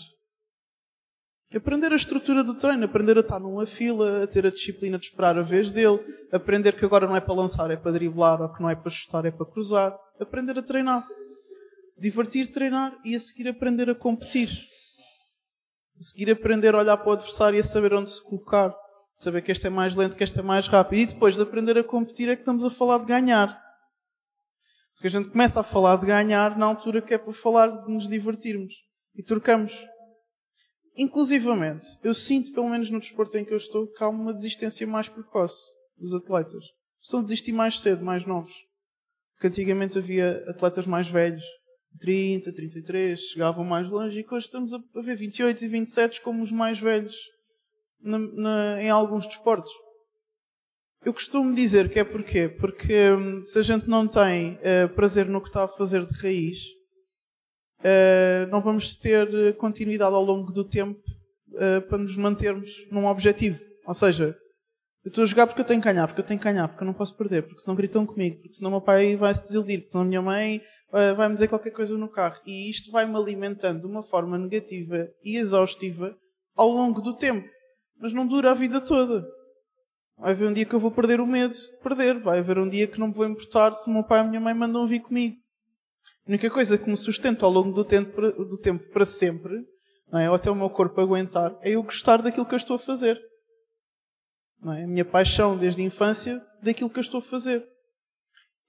Aprender a estrutura do treino, aprender a estar numa fila, a ter a disciplina de esperar a vez dele, aprender que agora não é para lançar, é para driblar, ou que não é para chutar, é para cruzar. Aprender a treinar. Divertir, treinar e a seguir aprender a competir. A seguir aprender a olhar para o adversário e a saber onde se colocar. Saber que este é mais lento, que este é mais rápido. E depois de aprender a competir é que estamos a falar de ganhar. Porque a gente começa a falar de ganhar na altura que é para falar de nos divertirmos. E trocamos. Inclusivamente, eu sinto, pelo menos no desporto em que eu estou, que há uma desistência mais precoce dos atletas. Estão a desistir mais cedo, mais novos. Porque antigamente havia atletas mais velhos, 30, 33, chegavam mais longe, e hoje estamos a ver 28 e 27 como os mais velhos na, na, em alguns desportos. Eu costumo dizer que é porquê? Porque hum, se a gente não tem uh, prazer no que está a fazer de raiz, não vamos ter continuidade ao longo do tempo uh, para nos mantermos num objetivo. Ou seja, eu estou a jogar porque eu tenho que ganhar, porque eu tenho que ganhar, porque eu não posso perder, porque senão gritam comigo, porque senão meu pai vai se desiludir, porque senão a minha mãe vai-me dizer qualquer coisa no carro. E isto vai-me alimentando de uma forma negativa e exaustiva ao longo do tempo. Mas não dura a vida toda. Vai haver um dia que eu vou perder o medo de perder. Vai haver um dia que não me vou importar se o meu pai e a minha mãe mandam vir comigo. A única coisa que me sustenta ao longo do tempo, do tempo para sempre, não é? ou até o meu corpo aguentar, é eu gostar daquilo que eu estou a fazer. Não é? A minha paixão desde a infância daquilo que eu estou a fazer.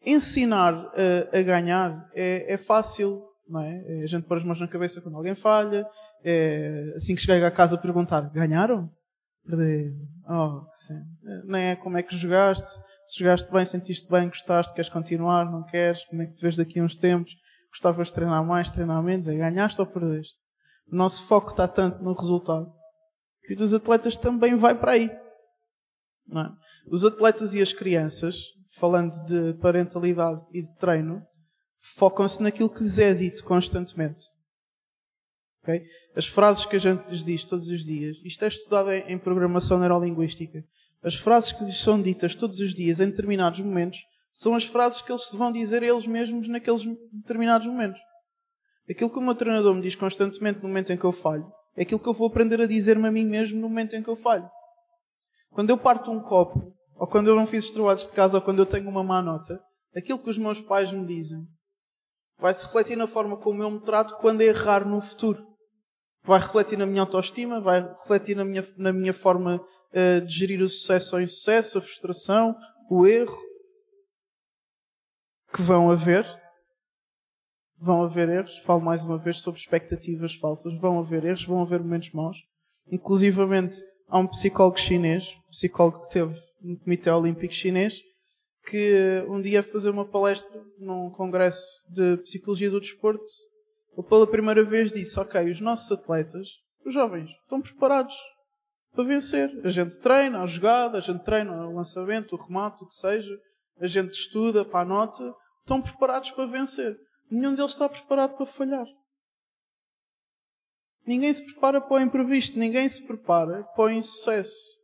Ensinar a, a ganhar é, é, fácil, não é? é? A gente pôr as mãos na cabeça quando alguém falha, é, assim que chega a casa perguntar, ganharam? Perder. Oh, sim. Nem é como é que jogaste. Se jogaste bem, sentiste bem, gostaste, queres continuar, não queres, como é que te vês daqui a uns tempos? Gostavas de treinar mais, treinar menos? É ganhaste ou perdeste? O nosso foco está tanto no resultado que dos atletas também vai para aí. É? Os atletas e as crianças, falando de parentalidade e de treino, focam-se naquilo que lhes é dito constantemente. Okay? As frases que a gente lhes diz todos os dias, isto é estudado em, programação neurolinguística. As frases que lhes são ditas todos os dias em determinados momentos são as frases que eles vão dizer a eles mesmos naqueles determinados momentos. Aquilo que o meu treinador me diz constantemente no momento em que eu falho É aquilo que eu vou aprender a dizer-me a mim mesmo no momento em que eu falho. Quando eu parto um copo, ou quando eu não fiz os trabalhos de casa, ou quando eu tenho uma má nota, aquilo que os meus pais me dizem vai se refletir na forma como eu me trato quando errar no futuro. Vai refletir na minha autoestima, vai refletir na minha, na minha forma uh, de gerir o sucesso ou insucesso, a frustração, o erro. Que vão haver. Vão haver erros. Falo mais uma vez sobre expectativas falsas. Vão haver erros, vão haver momentos maus. Inclusivamente, há um psicólogo chinês, psicólogo que teve no Comitê Olímpico Chinês, que um dia fazer uma palestra num congresso de psicologia do desporto, pela primeira vez disse: Ok, os nossos atletas, os jovens, estão preparados para vencer. A gente treina a jogada, a gente treina o lançamento, o remate, o que seja, a gente estuda para a nota, estão preparados para vencer. Nenhum deles está preparado para falhar. Ninguém se prepara para o imprevisto, ninguém se prepara para o insucesso.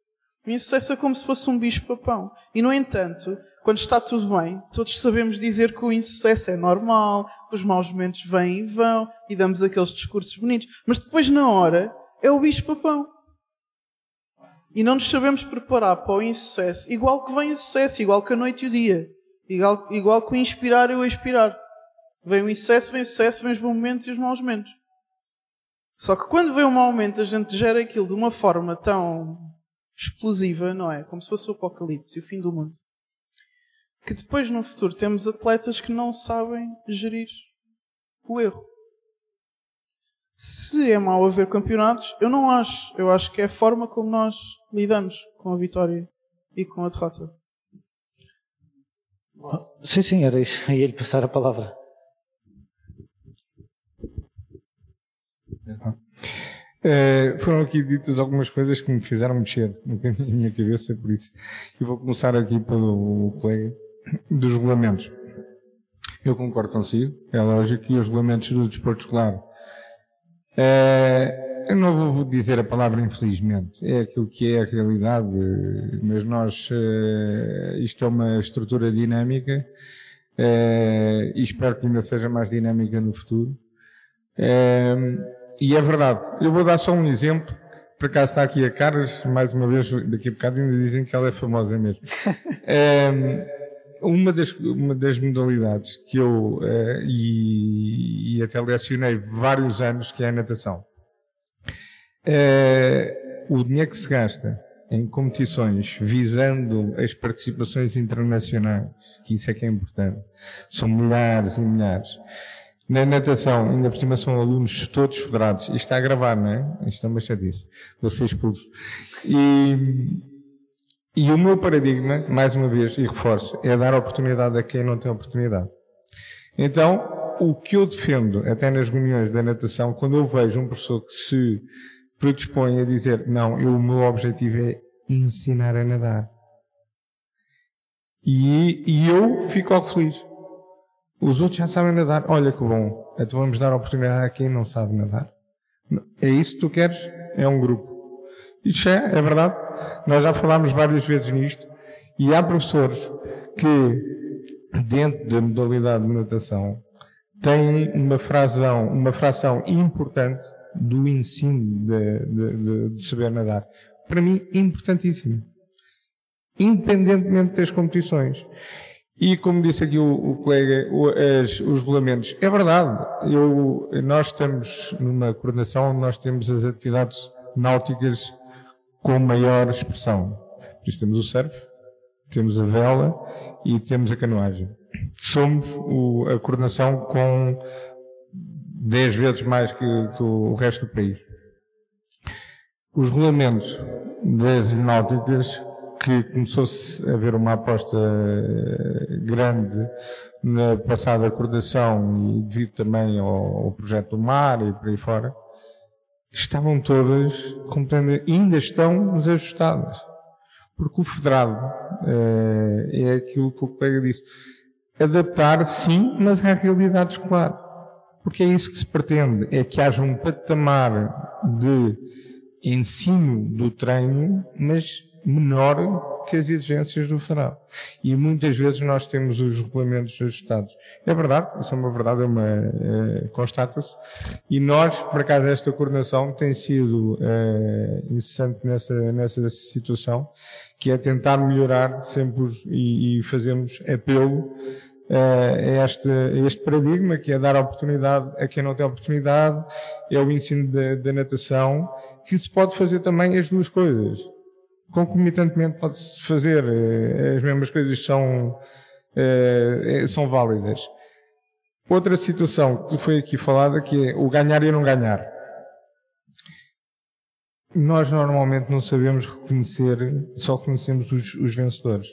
O insucesso é como se fosse um bicho-papão. E, no entanto, quando está tudo bem, todos sabemos dizer que o insucesso é normal, os maus momentos vêm e vão, e damos aqueles discursos bonitos. Mas depois, na hora, é o bicho-papão. E não nos sabemos preparar para o insucesso, igual que vem o sucesso, igual que a noite e o dia. Igual, igual que o inspirar e o expirar. Vem o insucesso, vem o sucesso, vem os bons momentos e os maus momentos. Só que quando vem um mau momento, a gente gera aquilo de uma forma tão explosiva, não é? Como se fosse o apocalipse o fim do mundo que depois no futuro temos atletas que não sabem gerir o erro. Se é mau haver campeonatos, eu não acho. Eu acho que é a forma como nós lidamos com a vitória e com a derrota.
Sim, sim, era isso. Ia-lhe passar a palavra.
Uh, foram aqui ditas algumas coisas que me fizeram mexer na minha cabeça, por isso. E vou começar aqui pelo colega dos regulamentos. Eu concordo consigo, é lógico, e os regulamentos do desporto escolar. É, eu não vou dizer a palavra infelizmente, é aquilo que é a realidade, mas nós, é, isto é uma estrutura dinâmica, é, e espero que ainda seja mais dinâmica no futuro. É, e é verdade. Eu vou dar só um exemplo. Por acaso está aqui a Caras, mais uma vez, daqui a bocado ainda dizem que ela é famosa mesmo. Uma das, uma das modalidades que eu, e, e, até lecionei vários anos, que é a natação. Uh, o dinheiro que se gasta em competições visando as participações internacionais, que isso é que é importante, são milhares e milhares. Na natação, ainda por cima são alunos todos federados. Isto está a gravar, não é? Isto é uma chatice. Vou ser expulso. E, e o meu paradigma, mais uma vez, e reforço, é dar oportunidade a quem não tem oportunidade. Então, o que eu defendo, até nas reuniões da natação, quando eu vejo um professor que se predispõe a dizer, não, eu, o meu objetivo é ensinar a nadar. E, e eu fico logo feliz. Os outros já sabem nadar. Olha que bom. Então vamos dar oportunidade a quem não sabe nadar. É isso que tu queres? É um grupo. Isso é, é verdade. Nós já falámos várias vezes nisto. E há professores que, dentro da modalidade de natação, têm uma fração, uma fração importante do ensino de, de, de, de saber nadar. Para mim, importantíssimo. Independentemente das competições. E como disse aqui o, o colega, o, as, os regulamentos, é verdade. Eu, nós estamos numa coordenação onde nós temos as atividades náuticas com maior expressão. Por isso temos o surf, temos a vela e temos a canoagem. Somos o, a coordenação com 10 vezes mais que, o resto do país. Os regulamentos das náuticas, que começou-se a haver uma aposta grande na passada coordenação e devido também ao, ao projeto do mar e por aí fora, estavam todas ainda estão desajustadas. Porque o federado é, é aquilo que o colega disse. Adaptar, sim, mas à realidade escolar. Porque é isso que se pretende, é que haja um patamar de ensino do treino, mas menor que as exigências do federal. E muitas vezes nós temos os regulamentos ajustados. É verdade, isso é uma verdade, é uma, é, constata-se. E nós, por acaso, esta coordenação tem sido é, incessante nessa, nessa situação, que é tentar melhorar sempre os, e, e fazemos apelo é este, este paradigma que é dar oportunidade a quem não tem oportunidade, é o ensino da natação, que se pode fazer também as duas coisas. Concomitantemente pode-se fazer, eh, as mesmas coisas são, eh, são válidas. Outra situação que foi aqui falada que é o ganhar e não ganhar. Nós normalmente não sabemos reconhecer, só conhecemos os, os vencedores.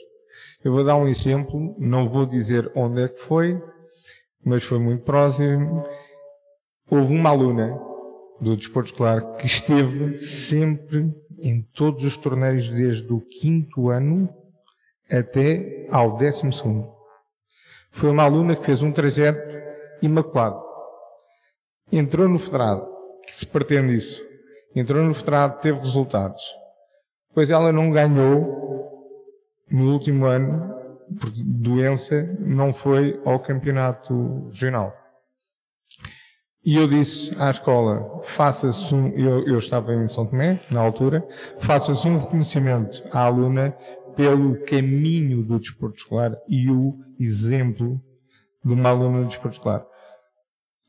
Eu vou dar um exemplo, não vou dizer onde é que foi, mas foi muito próximo. Houve uma aluna do desporto escolar que esteve sempre em todos os torneios desde o quinto ano até ao décimo segundo. Foi uma aluna que fez um trajeto imaculado. Entrou no federado, que se pretende isso. Entrou no federado, teve resultados. Pois ela não ganhou no último ano, por doença, não foi ao campeonato regional. E eu disse à escola, faça-se um, eu, eu estava em São Tomé, na altura, faça-se um reconhecimento à aluna pelo caminho do desporto escolar e o exemplo de uma aluna do desporto escolar.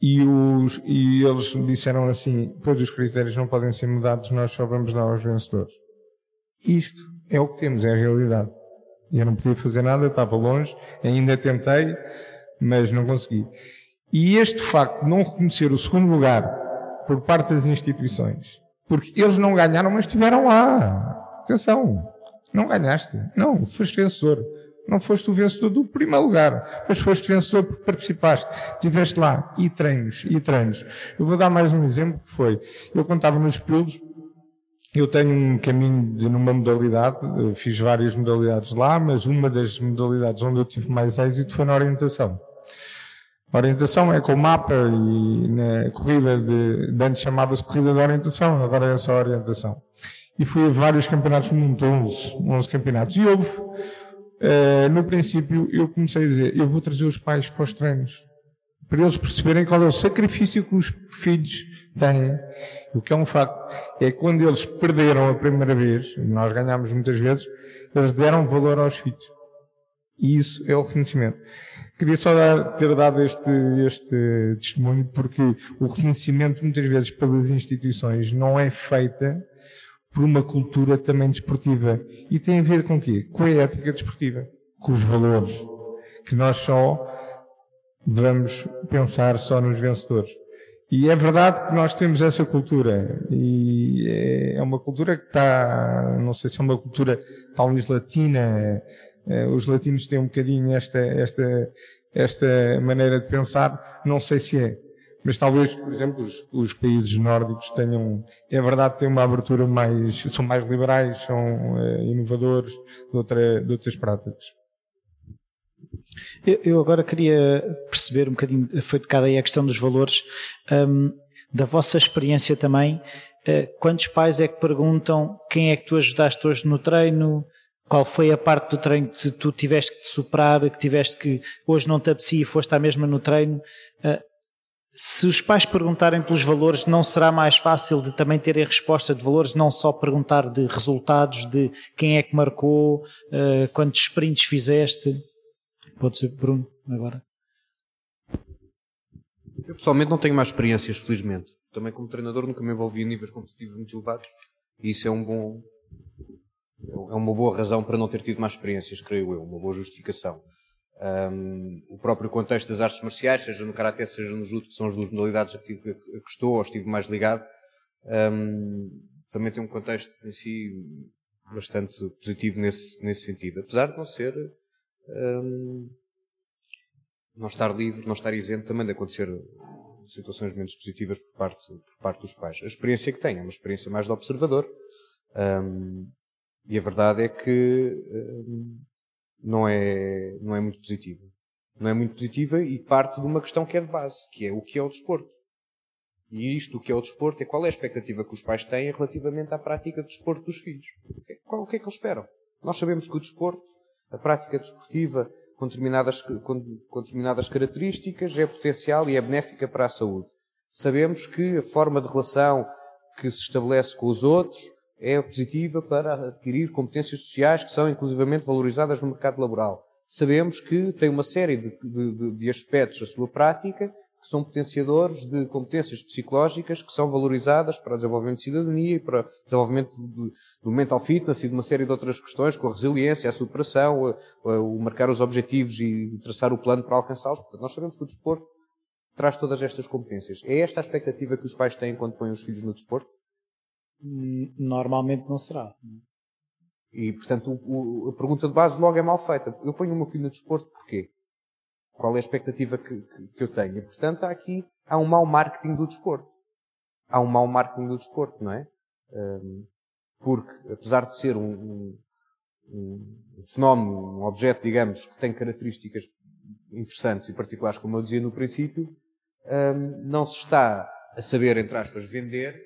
E, os, e eles disseram assim, pois os critérios não podem ser mudados, nós só vamos dar aos vencedores. Isto é o que temos, é a realidade. Eu não podia fazer nada, estava longe, ainda tentei, mas não consegui. E este facto de não reconhecer o segundo lugar por parte das instituições, porque eles não ganharam, mas estiveram lá. Atenção, não ganhaste. Não, foste vencedor. Não foste o vencedor do primeiro lugar, mas foste vencedor porque participaste. Estiveste lá. E treinos, e treinos. Eu vou dar mais um exemplo que foi, eu contava nos períodos, eu tenho um caminho de, numa modalidade, fiz várias modalidades lá, mas uma das modalidades onde eu tive mais êxito foi na orientação. A orientação é com o mapa e na corrida de, de antes chamava-se corrida de orientação, agora é só orientação. E fui a vários campeonatos do mundo, 11, 11 campeonatos. E houve, uh, no princípio, eu comecei a dizer, eu vou trazer os pais para os treinos. Para eles perceberem qual é o sacrifício que os filhos têm. O que é um facto é que quando eles perderam a primeira vez, nós ganhámos muitas vezes, eles deram valor aos filhos. E isso é o reconhecimento. Queria só dar, ter dado este, este testemunho porque o reconhecimento muitas vezes pelas instituições não é feita por uma cultura também desportiva. E tem a ver com o quê? Com a ética desportiva. Com os valores. Que nós só vamos pensar só nos vencedores. E é verdade que nós temos essa cultura. E é uma cultura que está, não sei se é uma cultura talvez latina. Eh, os latinos têm um bocadinho esta, esta, esta maneira de pensar. Não sei se é. Mas talvez, por exemplo, os, os países nórdicos tenham, é verdade, têm uma abertura mais, são mais liberais, são uh, inovadores de, outra, de outras práticas.
Eu agora queria perceber um bocadinho, foi tocada aí a questão dos valores, um, da vossa experiência também. Uh, quantos pais é que perguntam quem é que tu ajudaste hoje no treino? Qual foi a parte do treino que tu tiveste que te superar, que tiveste que hoje não te apetecia e foste à mesma no treino? Uh, se os pais perguntarem pelos valores, não será mais fácil de também terem resposta de valores, não só perguntar de resultados, de quem é que marcou, uh, quantos sprints fizeste? Pode ser Bruno, agora.
Eu pessoalmente não tenho mais experiências, felizmente. Também como treinador nunca me envolvi em níveis competitivos muito elevados. E isso é um bom, é uma boa razão para não ter tido mais experiências, creio eu, uma boa justificação. Um, o próprio contexto das artes marciais, seja no Karaté, seja no Judo, que são as duas modalidades a que, que estou ou estive mais ligado, um, também tem um contexto em si bastante positivo nesse, nesse sentido. Apesar de não ser não estar livre, não estar isento também de acontecer situações menos positivas por parte, por parte dos pais. A experiência que tenho é uma experiência mais de observador. E a verdade é que não, é, não é muito positiva. Não é muito positiva e parte de uma questão que é de base, que é o que é o desporto. E isto, o que é o desporto, é qual é a expectativa que os pais têm relativamente à prática do desporto dos filhos. O que é que eles esperam? Nós sabemos que o desporto, a prática desportiva, com determinadas, com, com determinadas características, é potencial e é benéfica para a saúde. Sabemos que a forma de relação que se estabelece com os outros é positiva para adquirir competências sociais que são inclusivamente valorizadas no mercado laboral. Sabemos que tem uma série de, de, de aspectos da sua prática que são potenciadores de competências psicológicas que são valorizadas para o desenvolvimento de cidadania e para o desenvolvimento do mental fitness e de uma série de outras questões, com a resiliência, a superação, o marcar os objetivos e traçar o plano para alcançá-los. Portanto, nós sabemos que o desporto traz todas estas competências. É esta a expectativa que os pais têm quando põem os filhos no desporto?
Normalmente não será.
E, portanto, o, o, a pergunta de base logo é mal feita. Eu ponho o meu filho no desporto porquê? Qual é a expectativa que, que, que eu tenho? E, portanto, há aqui há um mau marketing do desporto. Há um mau marketing do desporto, não é? Porque, apesar de ser um, um, um, fenómeno, um objeto, digamos, que tem características interessantes e particulares, como eu dizia no princípio, não se está a saber, entre aspas, vender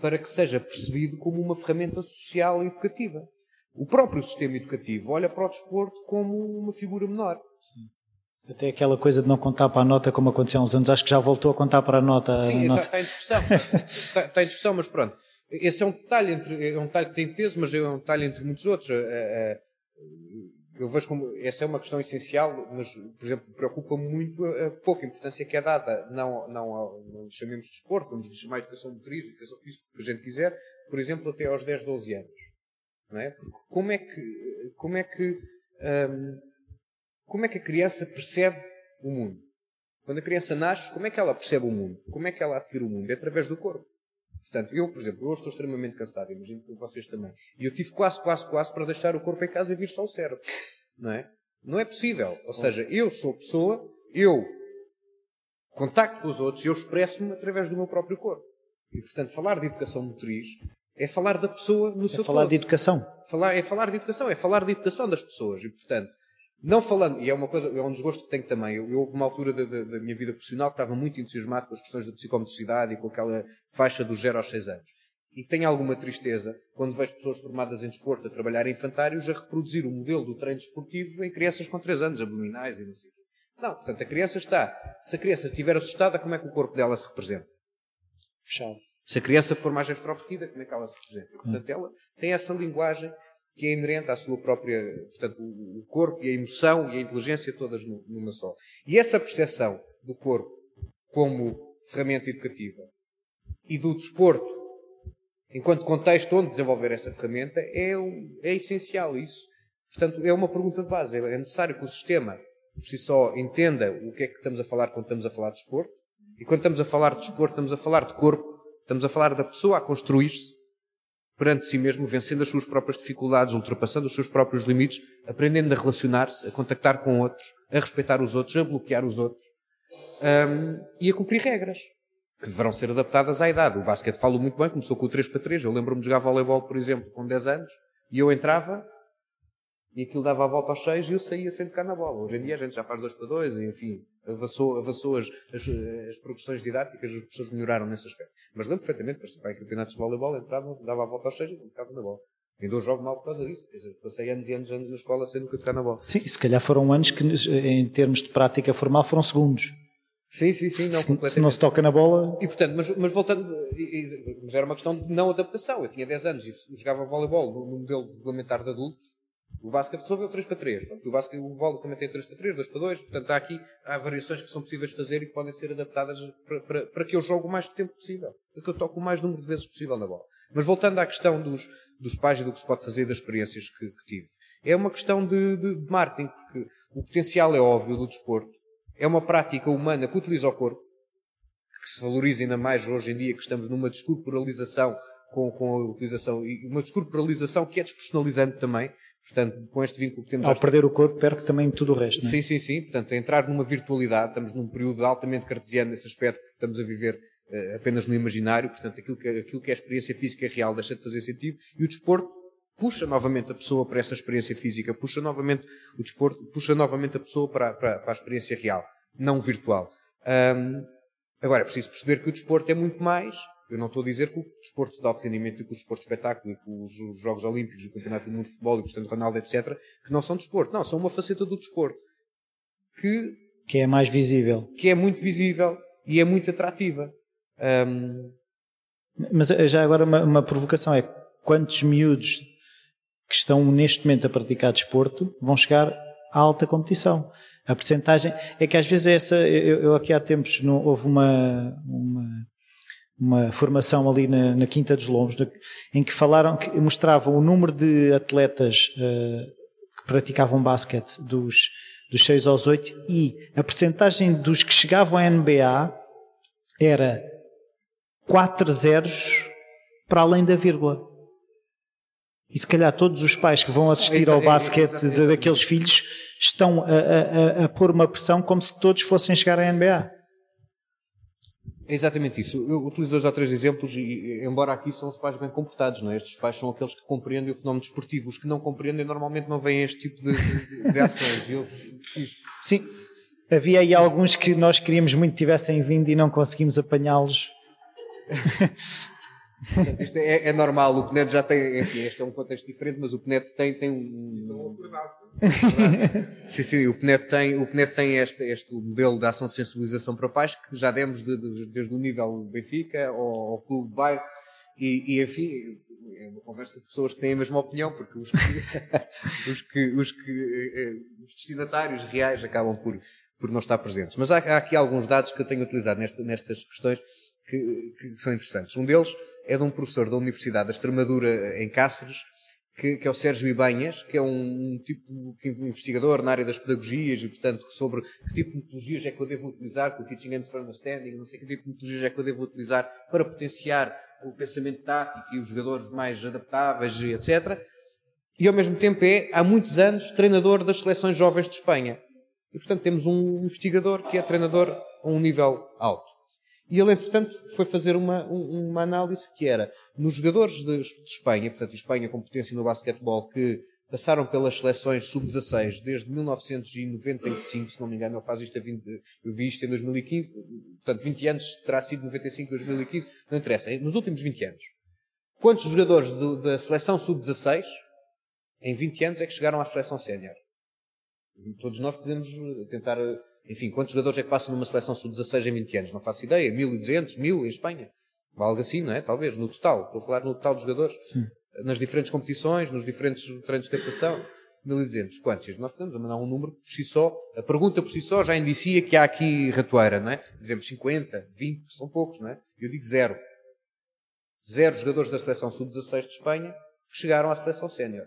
para que seja percebido como uma ferramenta social e educativa. O próprio sistema educativo olha para o desporto como uma figura menor. Sim.
Até aquela coisa de não contar para a nota, como aconteceu há uns anos, acho que já voltou a contar para a nota.
Sim, está, está, em discussão. está, está, em discussão, mas pronto. Esse é um detalhe, entre, é um detalhe que tem peso, mas é um detalhe entre muitos outros. Eu vejo como essa é uma questão essencial, mas, por exemplo, preocupa-me muito a, a, pouca importância que é dada, não, não, não chamemos de desporto, vamos chamar de educação motriz, educação física, o que a gente quiser, por exemplo, até aos 10, 12 anos. Não é? Porque como é que, como é que hum, como é que a criança percebe o mundo? Quando a criança nasce, como é que ela percebe o mundo? Como é que ela adquire o mundo? É através do corpo. Portanto, eu, por exemplo, hoje estou extremamente cansado, imagino que vocês também. E eu tive quase, quase, quase para deixar o corpo em casa e vir só o cérebro. Não é? Não é possível. Ou seja, eu sou pessoa, eu contacto com os outros eu expresso-me através do meu próprio corpo. E, portanto, falar de educação motriz é falar da pessoa no é seu
falar de educação.
Falar, é falar de educação, é falar de educação das pessoas. E, portanto, não falando, e é uma coisa, é um desgosto que tenho também. Eu, eu uma altura da, da, da, minha vida profissional estava muito entusiasmado com as questões da psicomotricidade e com aquela faixa dos 0 aos 6 anos. E tenho alguma tristeza quando vejo pessoas formadas em desporto a trabalhar em infantários a reproduzir o modelo do treino desportivo em crianças com 3 anos, abdominais e não sei. Não, portanto, a criança está. Se a criança estiver assustada, como é que o corpo dela se representa?
Fechado.
Se a criança for mais extrovertida, como é que ela se representa? Portanto, ela tem essa linguagem que é inerente à sua própria, portanto, o corpo e a emoção e a inteligência todas numa só. E essa percepção do corpo como ferramenta educativa e do desporto enquanto contexto onde desenvolver essa ferramenta é, é essencial isso. Portanto, é uma pergunta de base. É necessário que o sistema, por si só, entenda o que é que estamos a falar quando estamos a falar de desporto. E quando estamos a falar de desporto, estamos a falar de corpo, estamos a falar da pessoa a construir-se perante si mesmo, vencendo as suas próprias dificuldades, ultrapassando os seus próprios limites, aprendendo a relacionar-se, a contactar com outros, a respeitar os outros, a bloquear os outros um, e a cumprir regras que deverão ser adaptadas à idade. O basquete falo muito bem, começou com o 3 para 3. Eu lembro-me de jogar voleibol, por exemplo, com 10 anos, e eu entrava e aquilo dava a volta aos 6 e eu saía sem tocar na bola. Hoje em dia a gente já faz 2 para 2 e, enfim, avançou, avançou as, as, as progressões didáticas, as pessoas melhoraram nesse aspecto. Mas lembro perfeitamente, participei em campeonatos de voleibol, entrava, dava a volta aos 6 e tocava na bola. Ainda hoje jogo mal por causa disso. Passei anos e anos, anos na escola sem nunca tocar na bola.
Sim, se calhar foram anos que, em termos de prática formal, foram segundos.
Sim, sim, sim, não,
se, se não se toca na bola.
E portanto, mas, mas voltando, mas era uma questão de não adaptação. Eu tinha 10 anos e jogava voleibol no, no modelo regulamentar de adultos o basquete resolveu 3 para 3. O, basquete, o vôlei também tem 3 para 3, 2 para 2. Portanto, há aqui há variações que são possíveis de fazer e que podem ser adaptadas para, para, para que eu jogue o mais tempo possível. Para que eu toque o mais número de vezes possível na bola. Mas voltando à questão dos, dos pais e do que se pode fazer das experiências que, que tive. É uma questão de, de, de marketing, porque o potencial é óbvio do desporto. É uma prática humana que utiliza o corpo, que se valoriza ainda mais hoje em dia, que estamos numa descorporalização com, com a utilização, e uma descorporalização que é despersonalizante também, Portanto, com este vínculo que temos...
Ao perder o corpo, perde também tudo o resto,
não é? Sim, sim, sim. Portanto, entrar numa virtualidade, estamos num período altamente cartesiano nesse aspecto, porque estamos a viver uh, apenas no imaginário, portanto, aquilo que, aquilo que é a experiência física real deixa de fazer sentido, e o desporto puxa novamente a pessoa para essa experiência física, puxa novamente o desporto, puxa novamente a pessoa para, para, para a experiência real, não virtual. Agora, é preciso perceber que o desporto é muito mais Eu não estou a dizer que o desporto de alto rendimento e que o desporto de espetáculo e que os, os Jogos Olímpicos, o Campeonato do Mundo de Futebol e o Cristiano Ronaldo, etc., que não são desporto. Não, são uma faceta do desporto. Que,
Que é mais visível.
que é muito visível e é muito atrativa. Ahm,
Mas eh, já agora uma, uma provocação é quantos miúdos que estão neste momento a praticar desporto vão chegar à alta competição? A percentagem é que às vezes é essa. Eu, eu aqui há tempos não, houve uma, uma, uma formação ali na, na Quinta dos Lombos em que falaram que mostravam o número de atletas eh, que praticavam basquete dos, dos 6 aos 8 e a percentagem dos que chegavam à NBA era 4 zeros para além da vírgula. E se calhar todos os pais que vão assistir ao basquete daqueles filhos estão a, a- a- a pôr uma pressão como se todos fossem chegar à NBA.
É exatamente isso. Eu utilizo dois ou três exemplos, e, embora aqui são os pais bem comportados, não é? Estes pais são aqueles que compreendem o fenómeno desportivo. Os que não compreendem normalmente não veem este tipo de, de- de ações. Eu.
Sim, havia aí alguns que nós queríamos muito que tivessem vindo e não conseguimos apanhá-los.
Portanto, isto é, é normal. O PNET já tem, enfim, este é um contexto diferente, mas o PNET tem, tem um. Sim, sim, o PNET tem, o PNET tem este, este modelo de ação de sensibilização para pais que já demos de- de- desde o nível Benfica ao, ao clube de bairro e, e, enfim, é uma conversa de pessoas que têm a mesma opinião, porque os que, os, que, os, que, eh, eh, os destinatários reais acabam por, por não estar presentes. Mas há, há aqui alguns dados que eu tenho utilizado nesta- nestas questões que, que são interessantes. Um deles é de um professor da Universidade da Extremadura em Cáceres, que, que é o Sérgio Ibanhas, que é um, um tipo de investigador na área das pedagogias e, portanto, sobre que tipo de metodologias é que eu devo utilizar, com o Teaching and for Understanding, não sei que tipo de metodologias é que eu devo utilizar para potenciar o pensamento tático e os jogadores mais adaptáveis, etc. E, ao mesmo tempo, é, há muitos anos, treinador das seleções jovens de Espanha. E, portanto, temos um investigador que é treinador a um nível alto. E ele, entretanto, foi fazer uma, um- uma análise que era nos jogadores de, de Espanha, portanto, Espanha com potência no basquetebol, que passaram pelas seleções sub-16 desde 1995, se não me engano, ele faz isto a 20, eu vi isto em 2015, portanto, 20 anos terá sido 95, 2015, não interessa, nos últimos 20 anos. Quantos jogadores do- da seleção sub-16 em 20 anos é que chegaram à seleção sénior? Todos nós podemos tentar, enfim, quantos jogadores é que passam numa seleção sub-16 em 20 anos? Não faço ideia. 1200, 1000 em Espanha. Algo assim, não é? Talvez, no total. Estou a falar no total dos jogadores.
Sim.
Nas diferentes competições, nos diferentes treinos de captação. 1200. Quantos? Nós podemos mandar um número por si só. A pergunta por si só já indicia que há aqui ratoeira, não é? Dizemos 50, 20, que são poucos, não é? Eu digo zero. Zero jogadores da seleção sub-16 de Espanha que chegaram à seleção sénior.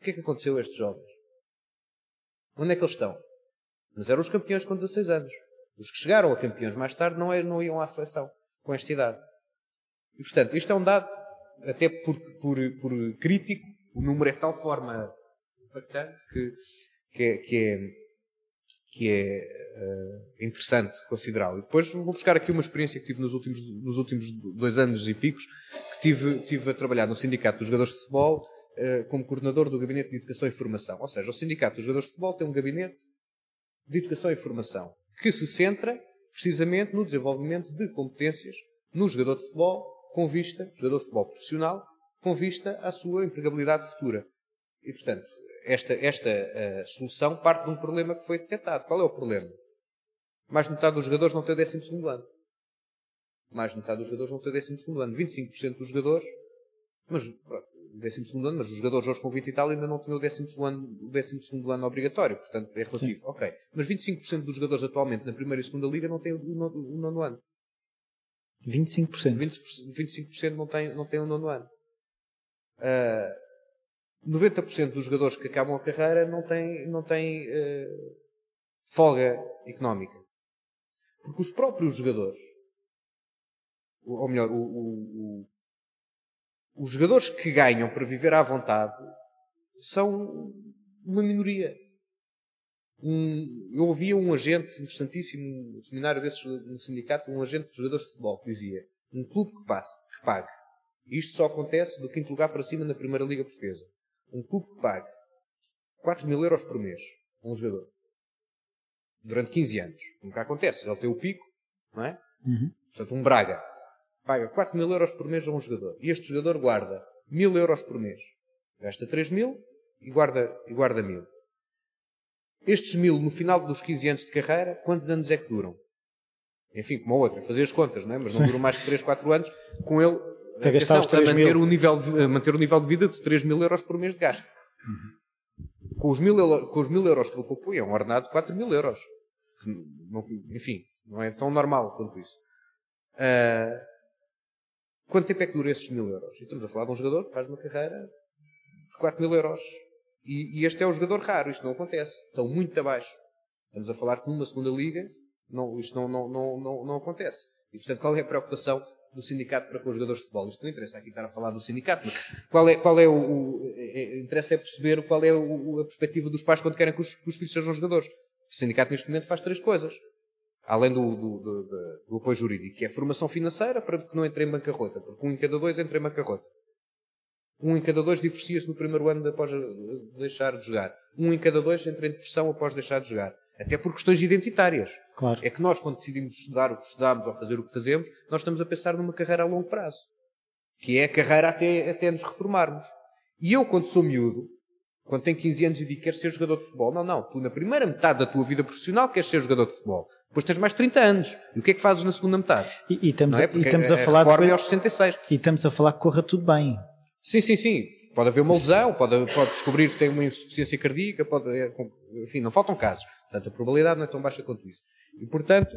O que é que aconteceu a estes jovens? Onde é que eles estão? Mas eram os campeões com 16 anos. Os que chegaram a campeões mais tarde não, é- não iam à seleção com esta idade. E portanto, isto é um dado, até por, por, por crítico, o número é de tal forma impactante que, que é, que é, que é eh, interessante considerá-lo. E depois vou buscar aqui uma experiência que tive nos últimos, nos últimos dois anos e picos, que tive, tive a trabalhar no Sindicato dos Jogadores de Futebol eh, como coordenador do Gabinete de Educação e Formação. Ou seja, o Sindicato dos Jogadores de Futebol tem um gabinete de Educação e Formação que se centra precisamente no desenvolvimento de competências no jogador de futebol com vista, jogador de futebol profissional, com vista à sua empregabilidade futura. E, portanto, esta, esta eh, solução parte de um problema que foi detectado. Qual é o problema? Mais de metade dos jogadores não tem o 12 ano. Mais de metade dos jogadores não tem o 12 ano. 25% dos jogadores, mas, pronto, 12 ano, mas os jogadores hoje com 20 e tal ainda não tinham o 12 ano, o 12 ano obrigatório, portanto é relativo. Ok. Mas 25% dos jogadores atualmente na primeira e segunda liga não têm o, o, o nono ano.
25%.
20%, 25% não têm, não têm o nono ano. Ah, 90% dos jogadores que acabam a carreira não têm, não têm eh, folga económica. Porque os próprios jogadores, ou melhor, o- o- os jogadores que ganham para viver à vontade são uma minoria. Um- eu ouvia um agente interessantíssimo, um seminário desses no sindicato, um agente de jogadores de futebol que dizia um clube que, passe, que pague. Isto só acontece do quinto lugar para cima na Primeira Liga Portuguesa. Um clube que pague 4 mil euros por mês a um jogador. Durante 15 anos. Nunca acontece. Ele tem o pico, não é?
Uhum.
Portanto, um Braga. Paga 4 mil euros por mês a um jogador. E este jogador guarda mil euros por mês. Gasta 3 mil e guarda, e guarda mil. Estes mil, no final dos 15 anos de carreira, quantos anos é que duram? Enfim, como a outra, fazer as contas, não é? Mas não duram mais que 3, 4 anos com ele
a, gastar os 3
a, manter
mil.
o nível de, a manter o nível de vida de 3 mil euros por mês de gasto. Uhum. Com, os mil, com os mil euros que ele poupou, é um ordenado de 4 mil euros. Não, enfim, não é tão normal quanto isso. Uh, quanto tempo é que dura esses mil euros? E estamos a falar de um jogador que faz uma carreira de 4 mil euros. E, e, este é o jogador raro, isto não acontece. Estão muito abaixo. Estamos a falar que numa segunda liga não, isto não, não, não, não, não acontece. E portanto, qual é a preocupação do sindicato para com os jogadores de futebol? Isto não interessa aqui estar a falar do sindicato, mas qual é, qual é o. o é, interessa é perceber qual é o, a perspectiva dos pais quando querem que os, que os filhos sejam jogadores. O sindicato neste momento faz três coisas. Além do, do, do, do, apoio jurídico, que é formação financeira para que não entre em bancarrota, porque um em cada dois entra em bancarrota. Um em cada dois divorcia-se no primeiro ano após deixar de jogar. Um em cada dois entra em depressão após deixar de jogar. Até por questões identitárias.
Claro.
É que nós, quando decidimos estudar o que estudamos ou fazer o que fazemos, nós estamos a pensar numa carreira a longo prazo. Que é a carreira até, até nos reformarmos. E eu, quando sou miúdo, quando tenho 15 anos e digo que quero ser jogador de futebol, não, não. Tu, na primeira metade da tua vida profissional, queres ser jogador de futebol. Depois tens mais 30 anos. E o que é que fazes na segunda metade?
E, e estamos,
é?
a, e estamos a,
a
falar.
Reforma é aos 66.
E estamos a falar que corra tudo bem.
Sim, sim, sim. Pode haver uma lesão, pode, pode descobrir que tem uma insuficiência cardíaca, pode, é, enfim, não faltam casos. Portanto, a probabilidade não é tão baixa quanto isso. E, portanto,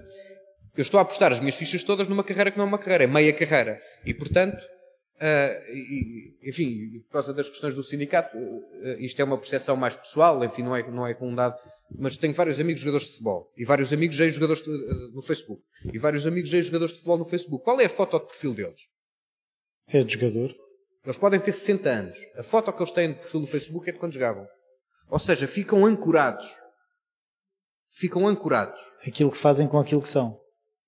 eu estou a apostar as minhas fichas todas numa carreira que não é uma carreira, é meia carreira. E, portanto, uh, e, enfim, por causa das questões do sindicato, uh, isto é uma percepção mais pessoal, enfim, não é, não é com um dado, mas tenho vários amigos jogadores de futebol, e vários amigos ex-jogadores uh, no Facebook, e vários amigos ex-jogadores de futebol no Facebook. Qual é a foto de perfil deles?
É de jogador.
Eles podem ter 60 anos. A foto que eles têm de perfil no Facebook é de quando jogavam. Ou seja, ficam ancorados. Ficam ancorados.
Aquilo que fazem com aquilo que são.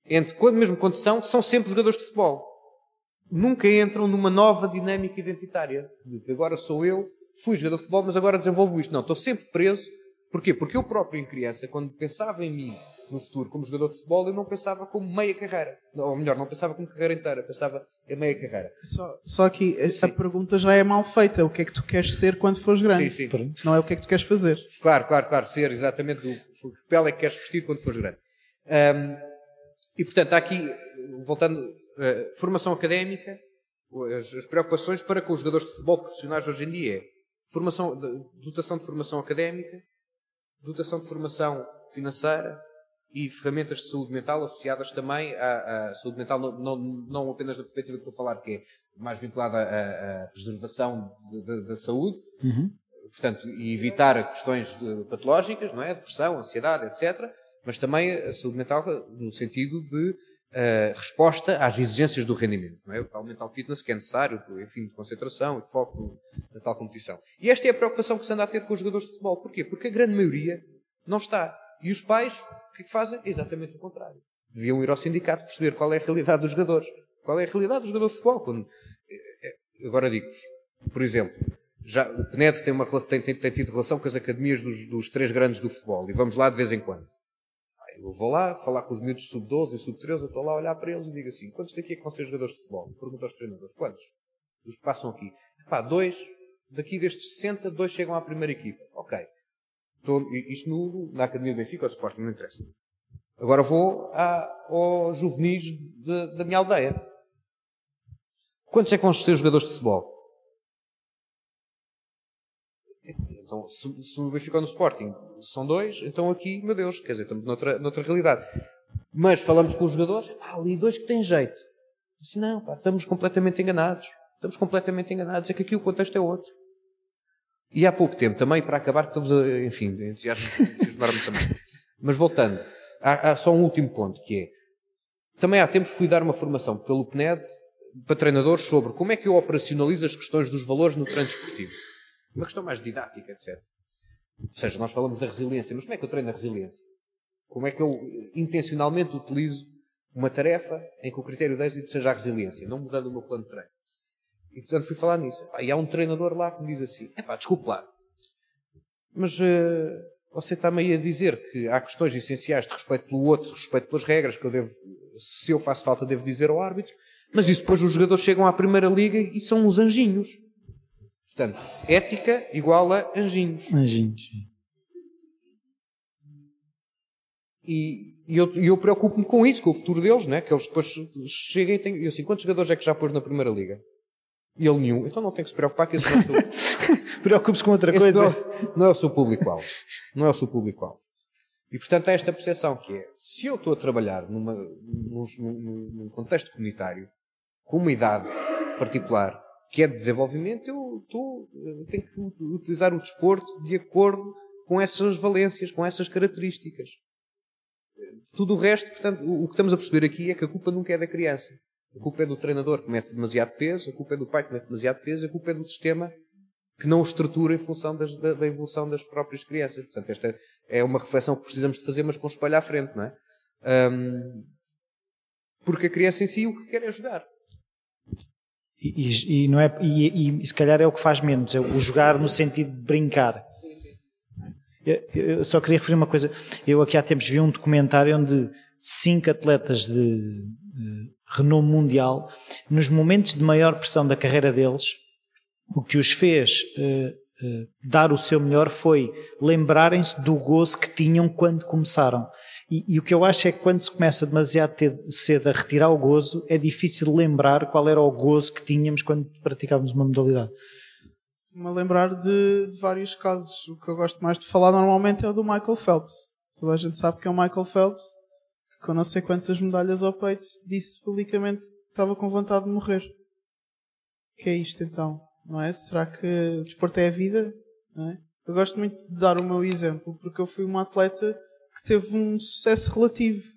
Entre quando mesmo quando são, são sempre jogadores de futebol. Nunca entram numa nova dinâmica identitária. De agora sou eu, fui jogador de futebol, mas agora desenvolvo isto. Não, estou sempre preso. Porquê? Porque eu próprio, em criança, quando pensava em mim no futuro como jogador de futebol, eu não pensava como meia carreira. Ou melhor, não pensava como carreira inteira, pensava em meia carreira.
Só, só aqui, a, a pergunta já é mal feita. O que é que tu queres ser quando fores grande?
Sim, sim.
Não é o que é que tu queres fazer.
Claro, claro, claro. Ser exatamente o, o que pele é que queres vestir quando fores grande. Um, e portanto, há aqui, voltando, uh, formação académica, as, as, preocupações para com os jogadores de futebol profissionais hoje em dia é formação, dotação de formação académica, dotação de formação financeira, e ferramentas de saúde mental associadas também à, à saúde mental, não, não, não, apenas da perspectiva que estou a falar, que é mais vinculada à, à preservação da saúde,
uhum.
portanto, e evitar questões patológicas, não é? Depressão, ansiedade, etc. Mas também a saúde mental no sentido de uh, resposta às exigências do rendimento, não é? O tal mental fitness que é necessário, enfim, de concentração e foco na tal competição. E esta é a preocupação que se anda a ter com os jogadores de futebol. Porquê? Porque a grande maioria não está. E os pais que, que fazem? Exatamente o contrário. Deviam ir ao sindicato perceber qual é a realidade dos jogadores. Qual é a realidade dos jogadores de futebol. Quando... Eh, eh, agora digo-vos, por exemplo, já, o PNED tem, uma, tem, tem, tem, tido relação com as academias dos, dos, três grandes do futebol e vamos lá de vez em quando. Eu vou lá falar com os miúdos sub-12 e sub-13, eu estou lá a olhar para eles e digo assim: quantos daqui é que vão ser jogadores de futebol? Pergunto aos treinadores: quantos? Dos que passam aqui. Pá, dois, daqui destes 60, dois chegam à primeira equipa. Ok. Estou, isto no, na Academia do Benfica ou Sporting, não interessa. Agora vou à, ao juvenis de, da minha aldeia. Quantos é que vão ser jogadores de futebol? Então, se, se no Benfica ou no Sporting são dois, então aqui, meu Deus, quer dizer, estamos noutra, noutra realidade. Mas falamos com os jogadores, há ali dois que têm jeito. Assim, não, pá, estamos completamente enganados. Estamos completamente enganados. É que aqui o contexto é outro. E há pouco tempo, também, para acabar, estamos a, enfim, entusiasmar-me também. Mas voltando, há, há, só um último ponto, que é, também há tempos fui dar uma formação pelo PNED para treinadores sobre como é que eu operacionalizo as questões dos valores no treino desportivo. Uma questão mais didática, etc. Ou seja, nós falamos da resiliência, mas como é que eu treino a resiliência? Como é que eu intencionalmente utilizo uma tarefa em que o critério de êxito seja a resiliência, não mudando o meu plano de treino? E portanto fui falar nisso. e há um treinador lá que me diz assim: é pá, desculpe lá, mas uh, você está-me aí a dizer que há questões essenciais de respeito pelo outro, de respeito pelas regras, que eu devo, se eu faço falta, devo dizer ao árbitro, Mas isso depois os jogadores chegam à Primeira Liga e são uns anjinhos. Portanto, ética igual a anjinhos.
Anjinhos.
E, e eu, eu preocupo-me com isso, com o futuro deles, né? que eles depois cheguem e têm. Eu assim, quantos jogadores é que já pôs na Primeira Liga? E ele nenhum. Então não tem que se preocupar que esse não é o seu,
Preocupe-se com outra
esse
coisa.
não, é- não é o seu público-alvo. Não é o seu público-alvo. E portanto há esta percepção que é, se eu estou a trabalhar numa, num, num- num contexto comunitário, com uma idade particular, que é de desenvolvimento, eu estou, eu tenho que utilizar o desporto de acordo com essas valências, com essas características. Tudo o resto, portanto, o que estamos a perceber aqui é que a culpa nunca é da criança. A culpa é do treinador que mete demasiado peso, a culpa é do pai que mete demasiado peso, a culpa é do sistema que não o estrutura em função das- da, da evolução das próprias crianças. Portanto, esta é uma reflexão que precisamos de fazer, mas com espelho à frente, não é? Ahm, porque a criança em si o que quer é jogar.
E, e- não é, e, e se calhar é o que faz menos, é o jogar no sentido de brincar. Eu, eu só queria referir uma coisa. Eu aqui há tempos vi um documentário onde cinco atletas de, eh, renome mundial, nos momentos de maior pressão da carreira deles, o que os fez eh, eh, dar o seu melhor foi lembrarem-se do gozo que tinham quando começaram. E, e o que eu acho é que quando se começa demasiado cedo a retirar o gozo, é difícil lembrar qual era o gozo que tínhamos quando praticávamos uma modalidade.
Me lembrar de, de vários casos. O que eu gosto mais de falar normalmente é o do Michael Phelps. Toda a gente sabe que é o Michael Phelps, que com não sei quantas medalhas ao peito disse publicamente que estava com vontade de morrer. O que é isto então? Não é? Será que o desporto é a vida? Não é? Eu gosto muito de dar o meu exemplo, porque eu fui uma atleta que teve um sucesso relativo.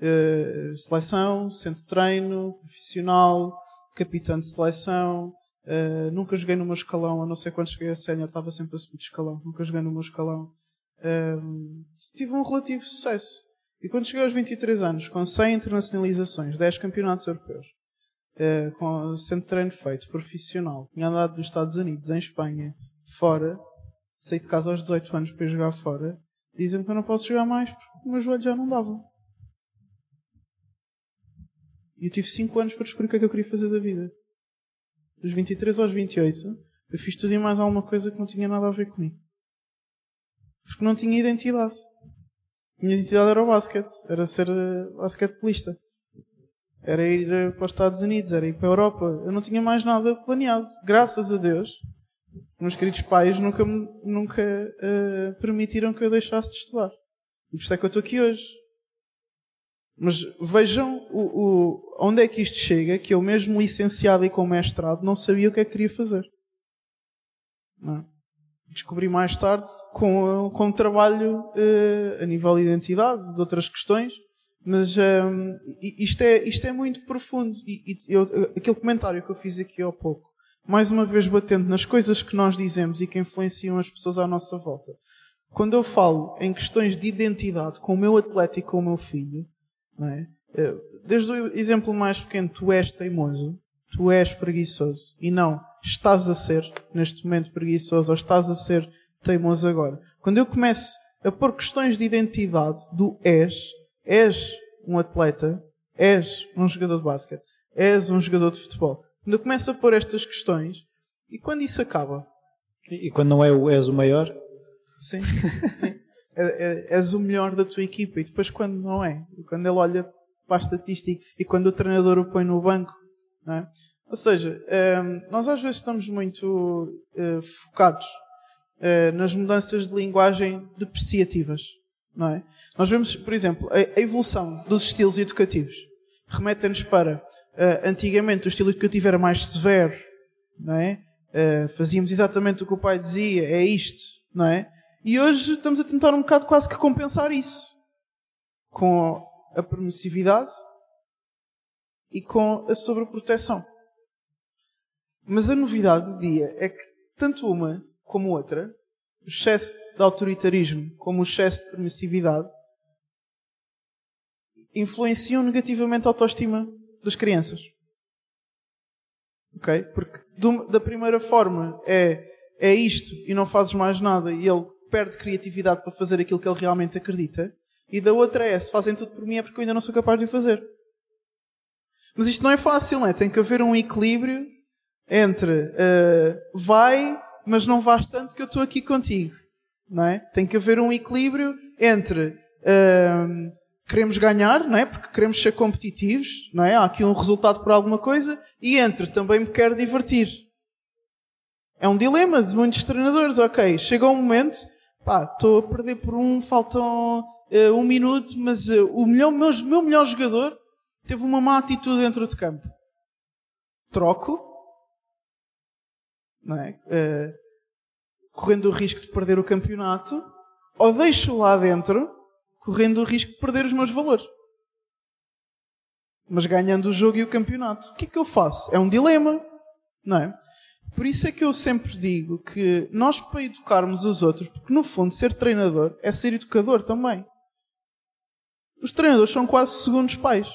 Eh, seleção, centro de treino, profissional, capitão de seleção, Uh, nunca joguei no meu escalão, a não ser quando cheguei a sénior, estava sempre a subir de escalão. Nunca joguei no meu escalão. Um, tive um relativo sucesso. E quando cheguei aos 23 anos, com 100 internacionalizações, 10 campeonatos europeus, uh, com centro de treino feito, profissional, tinha andado nos Estados Unidos, em Espanha, fora, saí de casa aos 18 anos para jogar fora, dizem-me que eu não posso jogar mais porque o meu joelho já não dava. E eu tive 5 anos para descobrir o que é que eu queria fazer da vida dos 23 aos 28, eu fiz tudo e mais alguma coisa que não tinha nada a ver comigo. Porque não tinha identidade. Minha identidade era o basquete. Era ser uh, basquetebolista. Era ir uh, para os Estados Unidos, era ir para a Europa. Eu não tinha mais nada planeado. Graças a Deus, meus queridos pais nunca, nunca uh, permitiram que eu deixasse de estudar. E por isso é que eu estou aqui hoje. Mas vejam o, o- onde é que isto chega, que eu mesmo licenciado e com mestrado não sabia o que é que queria fazer. Não é? Descobri mais tarde com, com trabalho eh, a nível de identidade, de outras questões, mas ehm, i- isto, é, isto é muito profundo. E, e eu, aquele comentário que eu fiz aqui há pouco, mais uma vez batendo nas coisas que nós dizemos e que influenciam as pessoas à nossa volta. Quando eu falo em questões de identidade com o meu atleta e com o meu filho, é? Eh, Desde o exemplo mais pequeno, tu és teimoso, tu és preguiçoso, e não estás a ser, neste momento, preguiçoso, ou estás a ser teimoso agora. Quando eu começo a pôr questões de identidade do és, és um atleta, és um jogador de basquete, és um jogador de futebol. Quando eu começo a pôr estas questões, e quando isso acaba,
E quando não é o és o maior,
Sim. É- é- és o melhor da tua equipa. E depois quando não é? E quando ele olha para a estatística e quando o treinador o põe no banco. Não é? Ou seja, ehm, nós às vezes estamos muito eh, focados eh, nas mudanças de linguagem depreciativas. Não é? Nós vemos, por exemplo, a, a evolução dos estilos educativos. Remete-nos para, eh, antigamente o estilo educativo era mais severo, não é? Eh, fazíamos exatamente o que o pai dizia, é isto, não é? E hoje estamos a tentar um bocado quase que compensar isso. Com a permissividade e com a sobreproteção. Mas a novidade do dia é que tanto uma como outra, o excesso de autoritarismo como o excesso de permissividade, influenciam negativamente a autoestima das crianças. Ok? Porque do- da primeira forma é, é isto e não fazes mais nada e ele perde criatividade para fazer aquilo que ele realmente acredita. E da outra é, se fazem tudo por mim é porque eu ainda não sou capaz de o fazer. Mas isto não é fácil, não é? Tem que haver um equilíbrio entre uh, vai, mas não vais tanto que eu estou aqui contigo. Não é? Tem que haver um equilíbrio entre uh, queremos ganhar, não é? Porque queremos ser competitivos, não é? Há aqui um resultado por alguma coisa, e entre também me quero divertir. É um dilema de muitos treinadores, ok, chega um momento, pá, estou a perder por um, faltam uh, um minuto, mas uh, o melhor, meu, meu melhor jogador teve uma má atitude dentro de campo. Troco, não é? Uh, correndo o risco de perder o campeonato, ou deixo lá dentro, correndo o risco de perder os meus valores. Mas ganhando o jogo e o campeonato. O que é que eu faço? É um dilema, não é? Por isso é que eu sempre digo que nós, para educarmos os outros, porque no fundo ser treinador é ser educador também. Os treinadores são quase segundos pais.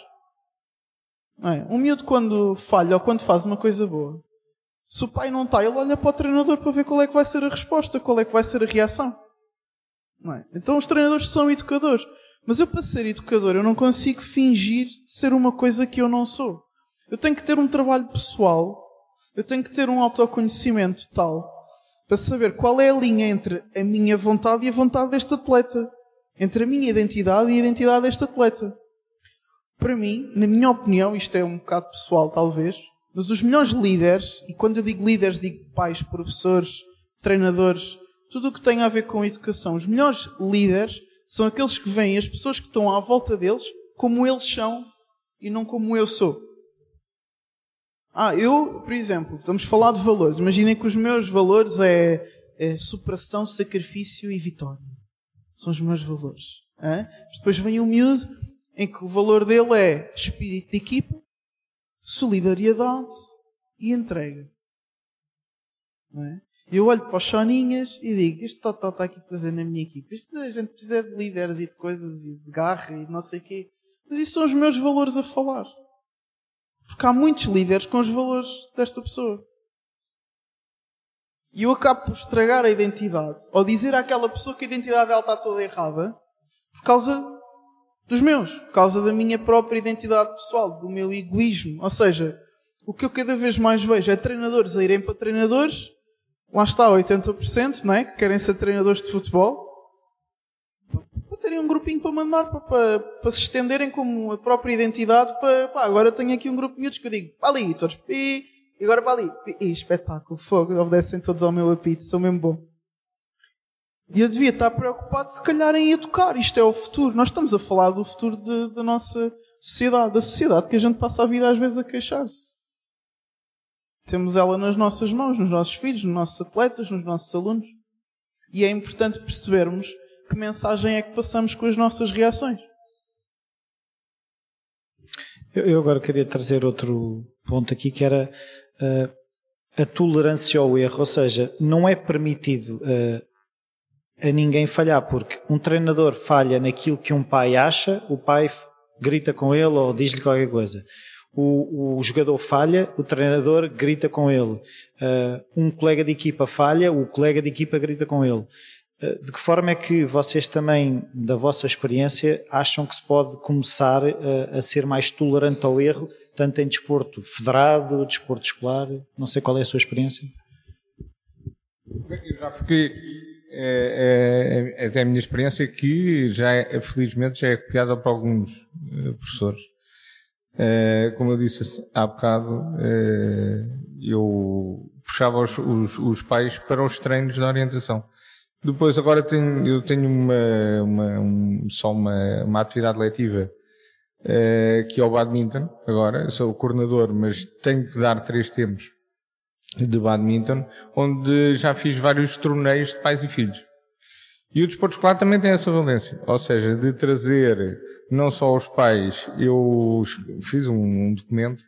É? Um miúdo quando falha ou quando faz uma coisa boa, se o pai não está, ele olha para o treinador para ver qual é que vai ser a resposta, qual é que vai ser a reação. É? Então os treinadores são educadores. Mas eu, para ser educador, eu não consigo fingir ser uma coisa que eu não sou. Eu tenho que ter um trabalho pessoal, eu tenho que ter um autoconhecimento tal, para saber qual é a linha entre a minha vontade e a vontade deste atleta. Entre a minha identidade e a identidade deste atleta. Para mim, na minha opinião, isto é um bocado pessoal talvez, mas os melhores líderes, e quando eu digo líderes, digo pais, professores, treinadores, tudo o que tem a ver com educação, os melhores líderes são aqueles que veem as pessoas que estão à volta deles como eles são e não como eu sou. Ah, eu, por exemplo, vamos falar de valores. Imaginem que os meus valores é, é superação, sacrifício e vitória. São os meus valores. É? Depois vem o miúdo em que o valor dele é espírito de equipa, solidariedade e entrega. É? Eu olho para os soninhas e digo, isto Totó está aqui fazer na minha equipa. Isto a gente precisa de líderes e de coisas e de garra e não sei o quê. Mas isso são os meus valores a falar. Porque há muitos líderes com os valores desta pessoa. E eu acabo por estragar a identidade. Ou dizer àquela pessoa que a identidade dela está toda errada. Por causa dos meus. Por causa da minha própria identidade pessoal. Do meu egoísmo. Ou seja, o que eu cada vez mais vejo é treinadores a irem para treinadores. Lá está 80%, não é? Que querem ser treinadores de futebol. Para terem um grupinho para mandar, para, para, para se estenderem como a própria identidade. Para, pá, agora tenho aqui um grupo de miúdos que eu digo, para ali, todos. E, agora para ali. E, espetáculo, fogo, obedecem todos ao meu apito, sou mesmo bom. E eu devia estar preocupado, se calhar, em educar. Isto é o futuro. Nós estamos a falar do futuro da nossa sociedade. Da sociedade que a gente passa a vida às vezes a queixar-se. Temos ela nas nossas mãos, nos nossos filhos, nos nossos atletas, nos nossos alunos. E é importante percebermos que mensagem é que passamos com as nossas reações.
Eu agora queria trazer outro ponto aqui que era uh, a tolerância ao erro, ou seja, não é permitido uh, a ninguém falhar, porque um treinador falha naquilo que um pai acha, o pai grita com ele ou diz-lhe qualquer coisa. O, o, jogador falha, o treinador grita com ele. Uh, um colega de equipa falha, o colega de equipa grita com ele. Uh, de que forma é que vocês também, da vossa experiência, acham que se pode começar uh, a ser mais tolerante ao erro, tanto em desporto federado, desporto escolar? Não sei qual é a sua experiência.
Eu já fiquei é, é, é, a minha experiência que já é, felizmente já é copiada por alguns uh, professores. Uh, como eu disse há bocado, uh, eu puxava os, os, os, pais para os treinos de orientação. Depois agora tenho, eu tenho uma, uma um, só uma, uma atividade letiva que é o badminton agora. Sou o coordenador, mas tenho que dar três tempos de badminton, onde já fiz vários torneios de pais e filhos. E o desporto escolar também tem essa valência, ou seja, de trazer não só os pais, eu fiz um, documento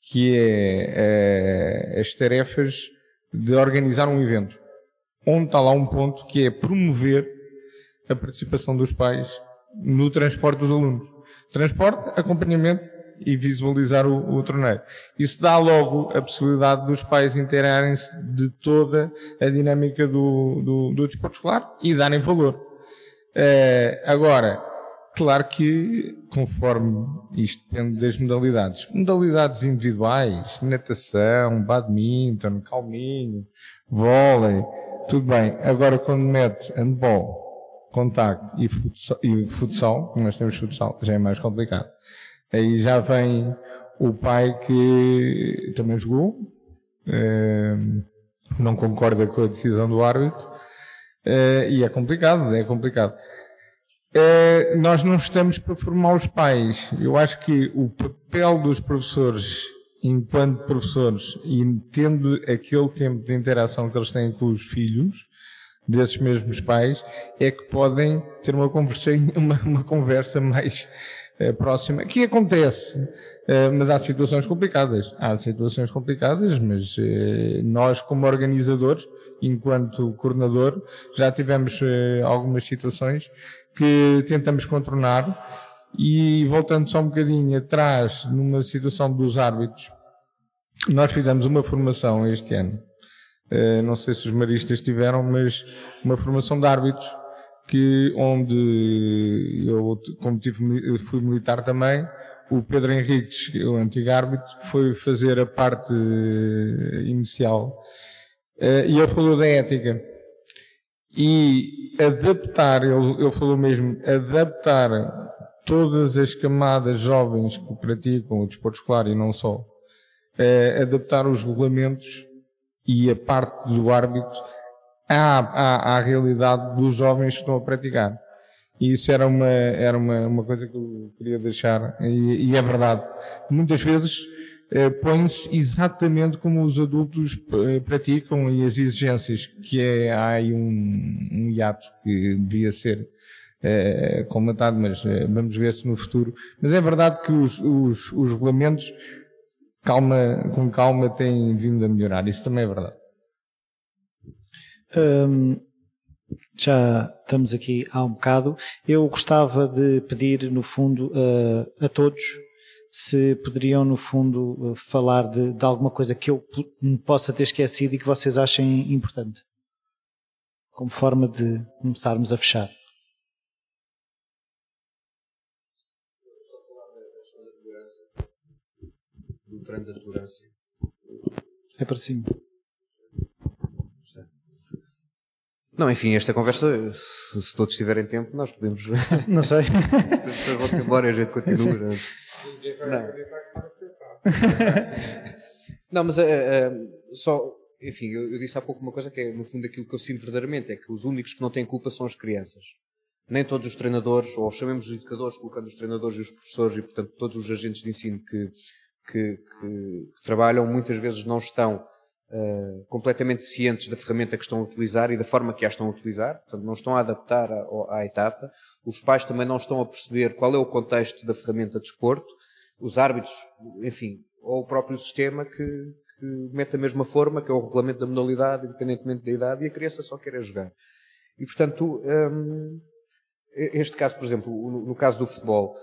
que é, é as tarefas de organizar um evento, onde está lá um ponto que é promover a participação dos pais no transporte dos alunos. Transporte, acompanhamento e visualizar o, o torneio. Isso dá logo a possibilidade dos pais inteirarem-se de toda a dinâmica do, do, do desporto escolar e darem valor. Uh, agora, Claro que, conforme isto depende das modalidades, modalidades individuais, natação, badminton, calminho, vôlei, tudo bem. Agora, quando mete handball, contacto e futsal, e futsal, nós temos futsal, já é mais complicado. Aí já vem o pai que também jogou, eh, não concorda com a decisão do árbitro, eh, e é complicado, é complicado. Eh, nós não estamos para formar os pais. Eu acho que o papel dos professores, enquanto professores, e tendo aquele tempo de interação que eles têm com os filhos, desses mesmos pais, é que podem ter uma conversa, uma, uma conversa mais uh, próxima. Que acontece, uh, mas há situações complicadas. Há situações complicadas, mas uh, nós, como organizadores, enquanto coordenador, já tivemos algumas situações que tentamos contornar e voltando só um bocadinho atrás numa situação dos árbitros, nós fizemos uma formação este ano. Não sei se os maristas tiveram, mas uma formação de árbitros que onde eu, como tive, fui militar também, o Pedro Henriques, o antigo árbitro, foi fazer a parte inicial. Uh, e ele falou da ética. E adaptar, ele, ele falou mesmo, adaptar todas as camadas jovens que praticam o desporto escolar e não só, eh, adaptar os regulamentos e a parte do árbitro à, à, à, realidade dos jovens que estão a praticar. E isso era uma, era uma, uma coisa que eu queria deixar, e, e é verdade. Muitas vezes eh, põe-se exatamente como os adultos eh, praticam e as exigências, que é, há aí um, um hiato que devia ser eh, comentado, mas eh, vamos ver se no futuro. Mas é verdade que os, os, os regulamentos, calma, com calma, têm vindo a melhorar. Isso também é verdade.
Hum, já estamos aqui há um bocado. Eu gostava de pedir, no fundo, a todos se poderiam, no fundo, eh, falar de, de alguma coisa que eu me possa ter esquecido e que vocês achem importante, como forma de começarmos a fechar.
Tolerância.
É para cima.
Não, enfim, esta conversa, se, se todos tiverem tempo, nós podemos.
Não sei.
Depois vão-se embora e a gente continua. Não. Não, mas uh, uh, só, enfim, eu, eu, disse há pouco uma coisa que é, no fundo, aquilo que eu sinto verdadeiramente, é que os únicos que não têm culpa são as crianças. Nem todos os treinadores, ou chamemos os educadores, colocando os treinadores e os professores, e portanto todos os agentes de ensino que, que, que, que trabalham, muitas vezes não estão uh, completamente cientes da ferramenta que estão a utilizar e da forma que a estão a utilizar, portanto não estão a adaptar à, etapa. Os pais também não estão a perceber qual é o contexto da ferramenta de desporto os árbitros, enfim, ou o próprio sistema que, que mete a mesma forma, que é o regulamento da modalidade, independentemente da idade, e a criança só quer é jogar. E, portanto, um, este caso, por exemplo, no, caso do futebol,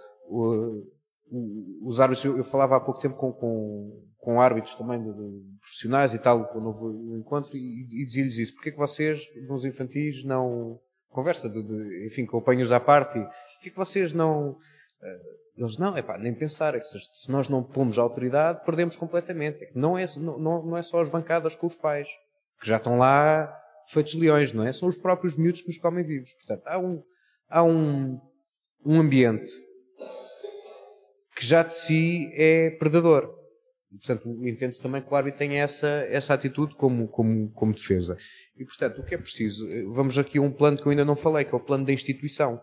os árbitros, eu, eu, falava há pouco tempo com, com, com árbitros também de, de profissionais e tal, quando houve um encontro, e, e dizia-lhes isso, porque é que vocês, nos infantis, não, conversa de, de enfim, com apanhos à parte, porque é que vocês não, uh, eles, não, é pá, nem pensar, é que se nós não pomos autoridade, perdemos completamente. É não, é, não, não é só as bancadas com os pais, que já estão lá feitos leões, não é? São os próprios miúdos que nos comem vivos. Portanto, há um, há um, um ambiente que já de si é predador. Portanto, entende-se também que o árbitro tem essa, essa atitude como, como, como defesa. E, portanto, o que é preciso? Vamos aqui a um plano que eu ainda não falei, que é o plano da instituição.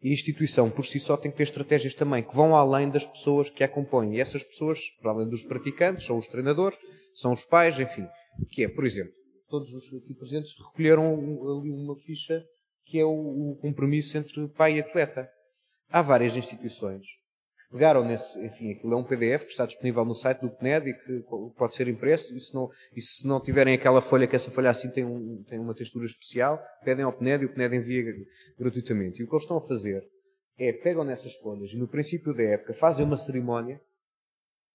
E a instituição, por si só, tem que ter estratégias também que vão além das pessoas que a compõem. E essas pessoas, para além dos praticantes, são os treinadores, são os pais, enfim. Que é, por exemplo, todos os aqui presentes recolheram ali uma ficha que é o, o compromisso entre pai e atleta. Há várias instituições pegaram nesse, enfim, aquilo é um PDF que está disponível no site do PNED e que pode ser impresso, e se não, e se não tiverem aquela folha, que essa folha assim tem, um, tem uma textura especial, pedem ao PNED e o PNED envia gratuitamente. E o que eles estão a fazer é, pegam nessas folhas e no princípio da época fazem uma cerimónia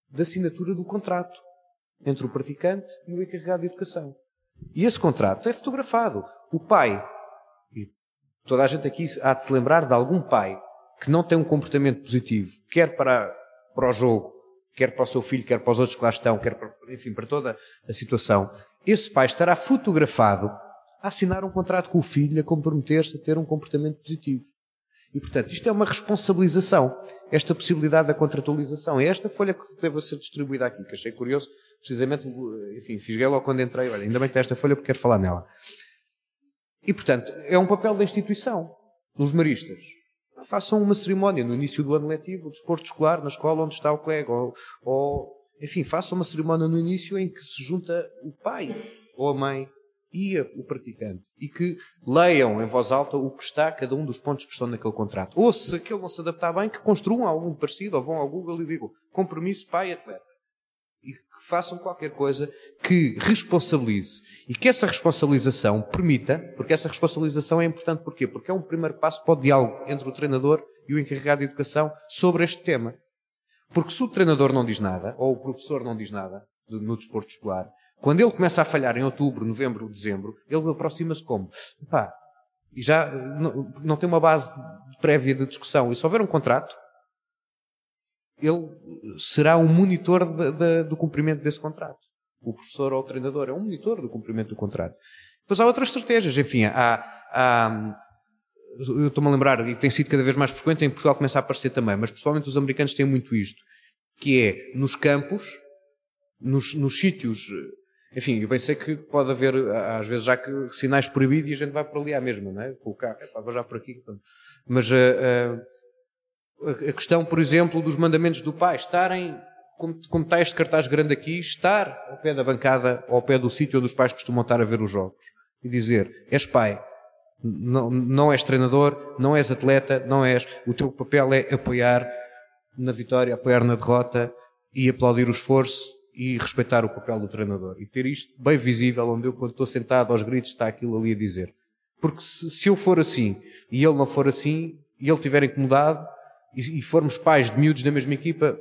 de assinatura do contrato entre o praticante e o encarregado de educação. E esse contrato é fotografado. O pai Toda a gente aqui há de se lembrar de algum pai que não tem um comportamento positivo, quer para, para o jogo, quer para o seu filho, quer para os outros que lá estão, quer para, enfim, para toda a situação. Esse pai estará fotografado a assinar um contrato com o filho, a comprometer-se a ter um comportamento positivo. E, portanto, isto é uma responsabilização. Esta possibilidade da contratualização. É esta folha que deve ser distribuída aqui, que achei curioso, precisamente, enfim, fisguei logo quando entrei. Olha, ainda bem que tem esta folha porque quero falar nela. E, portanto, é um papel da instituição, dos maristas. Façam uma cerimónia. No início do ano letivo, o desporto escolar, na escola onde está o colega, ou, ou enfim, façam uma cerimónia no início em que se junta o pai ou a mãe e o praticante. E que leiam em voz alta o que está, cada um dos pontos que estão naquele contrato. Ou se aquele não se adaptar bem, que construam algo parecido, ou vão ao Google e digam compromisso pai-atleta que façam qualquer coisa que responsabilize e que essa responsabilização permita, porque essa responsabilização é importante porquê? Porque é um primeiro passo para o diálogo entre o treinador e o encarregado de educação sobre este tema. Porque se o treinador não diz nada, ou o professor não diz nada no desporto escolar, quando ele começa a falhar em outubro, novembro, dezembro, ele aproxima-se como? Pá, e já não, não tem uma base prévia de discussão. E se houver um contrato, ele será um monitor do cumprimento desse contrato. O professor ou o treinador é um monitor do cumprimento do contrato. Depois há outras estratégias. Enfim, há, há eu estou-me a lembrar, e tem sido cada vez mais frequente, em Portugal começa a aparecer também, mas principalmente os americanos têm muito isto, que é nos campos, nos, nos sítios, enfim, eu bem sei que pode haver, às vezes já que sinais proibidos e a gente vai por ali à mesma, não é? Com o carro, é, vou já por aqui. Mas uh, uh, a questão, por exemplo, dos mandamentos do pai, estarem, como, como está este cartaz grande aqui, estar ao pé da bancada ao pé do sítio onde os pais costumam estar a ver os jogos. E dizer, és pai, não, não és treinador, não és atleta, não és. O teu papel é apoiar na vitória, apoiar na derrota e aplaudir o esforço e respeitar o papel do treinador. E ter isto bem visível, onde eu, quando estou sentado aos gritos, está aquilo ali a dizer. Porque se, se eu for assim e ele não for assim, e ele estiver incomodado, e, e formos pais de miúdos da mesma equipa,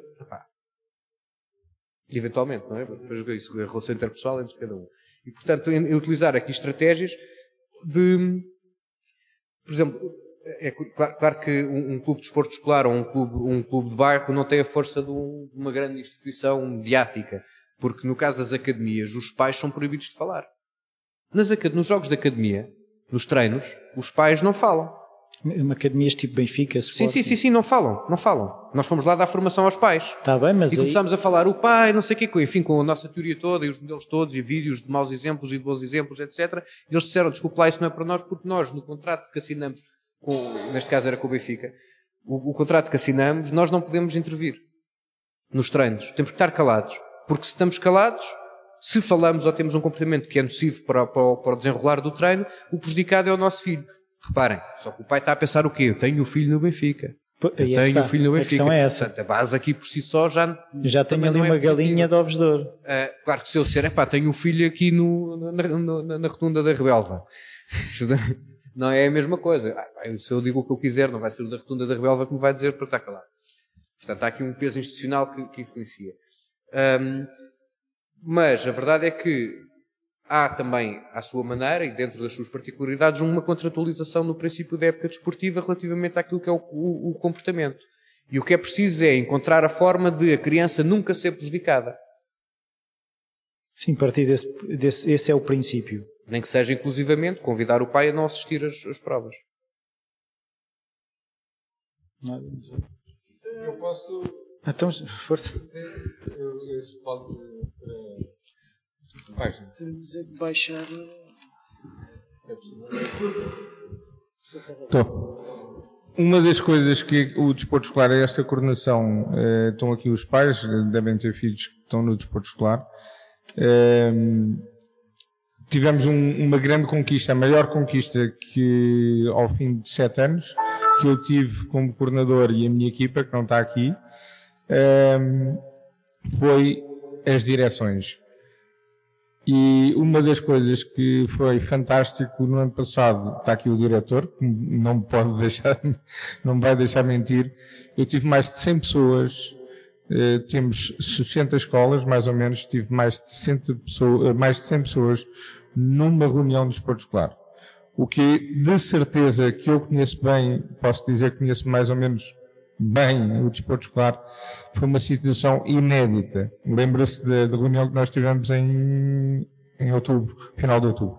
eventualmente, não é? Depois isso, a relação interpessoal entre cada um. E, portanto, em, em utilizar aqui estratégias de, por exemplo, é claro, claro que um, um, clube de esporte escolar ou um clube, um clube de bairro não tem a força de, um, de uma grande instituição mediática, porque no caso das academias, os pais são proibidos de falar. Nas, nos jogos de academia, nos treinos, os pais não falam.
Academias tipo Benfica,
Sim, sim, sim, sim, não falam, não falam. Nós fomos lá dar formação aos pais.
Está bem, mas
E começámos aí... a falar, o pai, não sei o quê, enfim, com a nossa teoria toda e os modelos todos e vídeos de maus exemplos e de bons exemplos, etc. E eles disseram, desculpe lá, isso não é para nós, porque nós, no contrato que assinamos, com, neste caso era com o Benfica, o, o contrato que assinamos, nós não podemos intervir nos treinos. Temos que estar calados. Porque se estamos calados, se falamos ou temos um comportamento que é nocivo para, para, para o desenrolar do treino, o prejudicado é o nosso filho. Reparem, só que o pai está a pensar o quê? Eu tenho o filho no Benfica. Eu tenho o filho no Benfica. A
questão é essa.
Portanto, a base aqui por si só já.
Já tenho ali é uma é galinha de ovos de ouro.
Uh, claro que se eu disser, pá, tenho um filho aqui no, na, na, na rotunda da Rebelva. não é a mesma coisa. Ah, se eu digo o que eu quiser, não vai ser o da rotunda da Rebelva que me vai dizer para estar calado. Portanto, há aqui um peso institucional que, que influencia. Um, mas a verdade é que há também, à sua maneira e dentro das suas particularidades, uma contratualização no princípio da época desportiva relativamente àquilo que é o, o, o comportamento. E o que é preciso é encontrar a forma de a criança nunca ser prejudicada.
Sim, a partir desse, desse esse é o princípio.
Nem que seja inclusivamente convidar o pai a não assistir às, às provas.
Eu posso.
Então, força.
Eu, isso pode.
Temos é de baixar. É
Estou. Uma das coisas que o desporto escolar é esta coordenação. Eh, estão aqui os pais, devem ter filhos que estão no desporto escolar. Eh, tivemos um, uma grande conquista, a maior conquista que ao fim de sete anos, que eu tive como coordenador e a minha equipa, que não está aqui, eh, foi as direções. E uma das coisas que foi fantástico no ano passado, está aqui o diretor, que não me pode deixar, não me vai deixar mentir, eu tive mais de 100 pessoas, eh, temos 60 escolas, mais ou menos, tive mais de, 60 pessoas, eh, mais de 100 pessoas numa reunião de esporte escolar. O que de certeza que eu conheço bem, posso dizer que conheço mais ou menos bem o desporto escolar, foi uma situação inédita. Lembra-se da, da reunião que nós tivemos em, em outubro, final de outubro.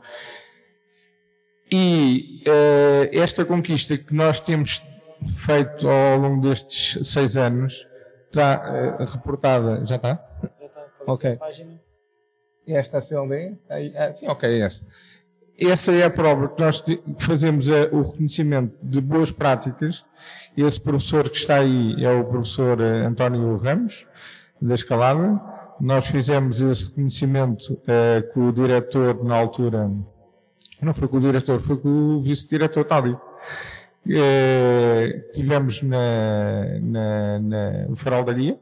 E uh, esta conquista que nós temos feito ao longo destes seis anos está uh, reportada. Já está? Já está. Ok. Esta CLD? Ah, sim, ok, é essa. É a prova que nós fazemos é o reconhecimento de boas práticas. Esse professor que está aí é o professor eh, António Ramos, da Escalada. Nós fizemos esse reconhecimento uh, com o diretor na altura, não foi com o diretor, foi com o vice-diretor Tali. Uh, tivemos na, na, na, no Farol da Guia,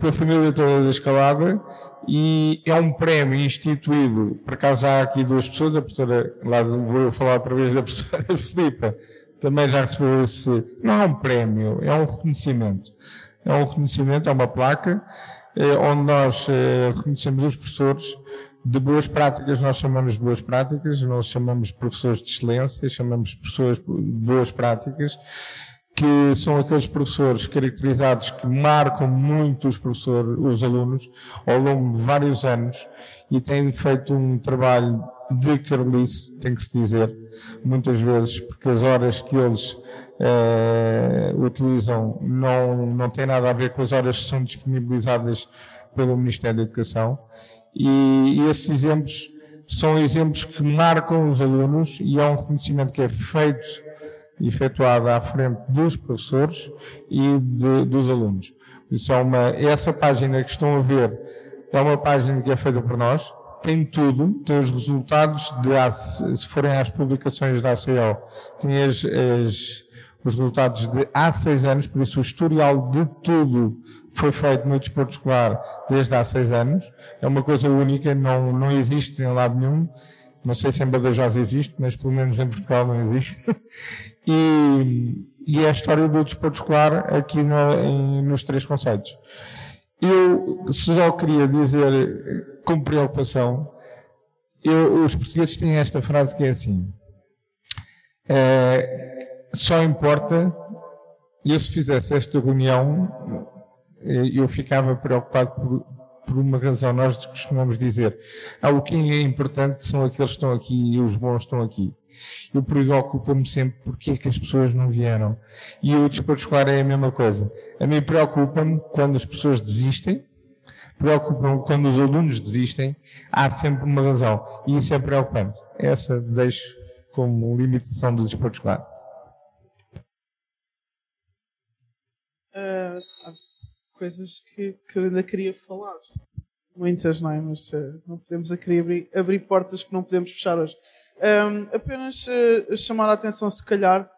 com a família toda da Escalada, e é um prémio instituído, por acaso há aqui duas pessoas, a professora, lá vou falar outra vez da professora Filipa, também já recebeu esse, não é um prémio, é um reconhecimento. É um reconhecimento, é uma placa, é, onde nós é, reconhecemos os professores de boas práticas, nós chamamos de boas práticas, nós chamamos de professores de excelência, chamamos de professores de boas práticas, que são aqueles professores caracterizados que marcam muito os professores, os alunos, ao longo de vários anos e têm feito um trabalho de carolice, tem que se dizer, muitas vezes, porque as horas que eles eh, utilizam não, não têm nada a ver com as horas que são disponibilizadas pelo Ministério da Educação. E, e esses exemplos são exemplos que marcam os alunos e é um reconhecimento que é feito efetuada à frente dos professores e de, dos alunos. Isso é uma, essa página que estão a ver é uma página que é feita por nós, tem tudo, tem os resultados de, se forem às publicações da ACO, tem as, as, os resultados de há seis anos, por isso o historial de tudo foi feito no desporto escolar desde há seis anos. É uma coisa única, não, não existe em lado nenhum. Não sei se em Badajoz existe, mas pelo menos em Portugal não existe. e, e é a história do desporto escolar aqui no, em, nos três conceitos. Eu só queria dizer, com preocupação, eu, os portugueses têm esta frase que é assim, é, só importa, eu se fizesse esta reunião, eu ficava preocupado por, por uma razão, nós costumamos dizer, ah, o que é importante são aqueles que estão aqui e os bons estão aqui. Eu preocupo-me sempre porque é que as pessoas não vieram. E o desporto escolar é a mesma coisa. A mim preocupa-me quando as pessoas desistem, preocupa-me quando os alunos desistem, há sempre uma razão. E isso é preocupante. Essa deixo como limitação do desporto escolar.
Uh, coisas que, que ainda queria falar. Muitas, não é? Mas uh, não podemos abrir, abrir portas que não podemos fechar hoje. Um, apenas uh, chamar a atenção, se calhar,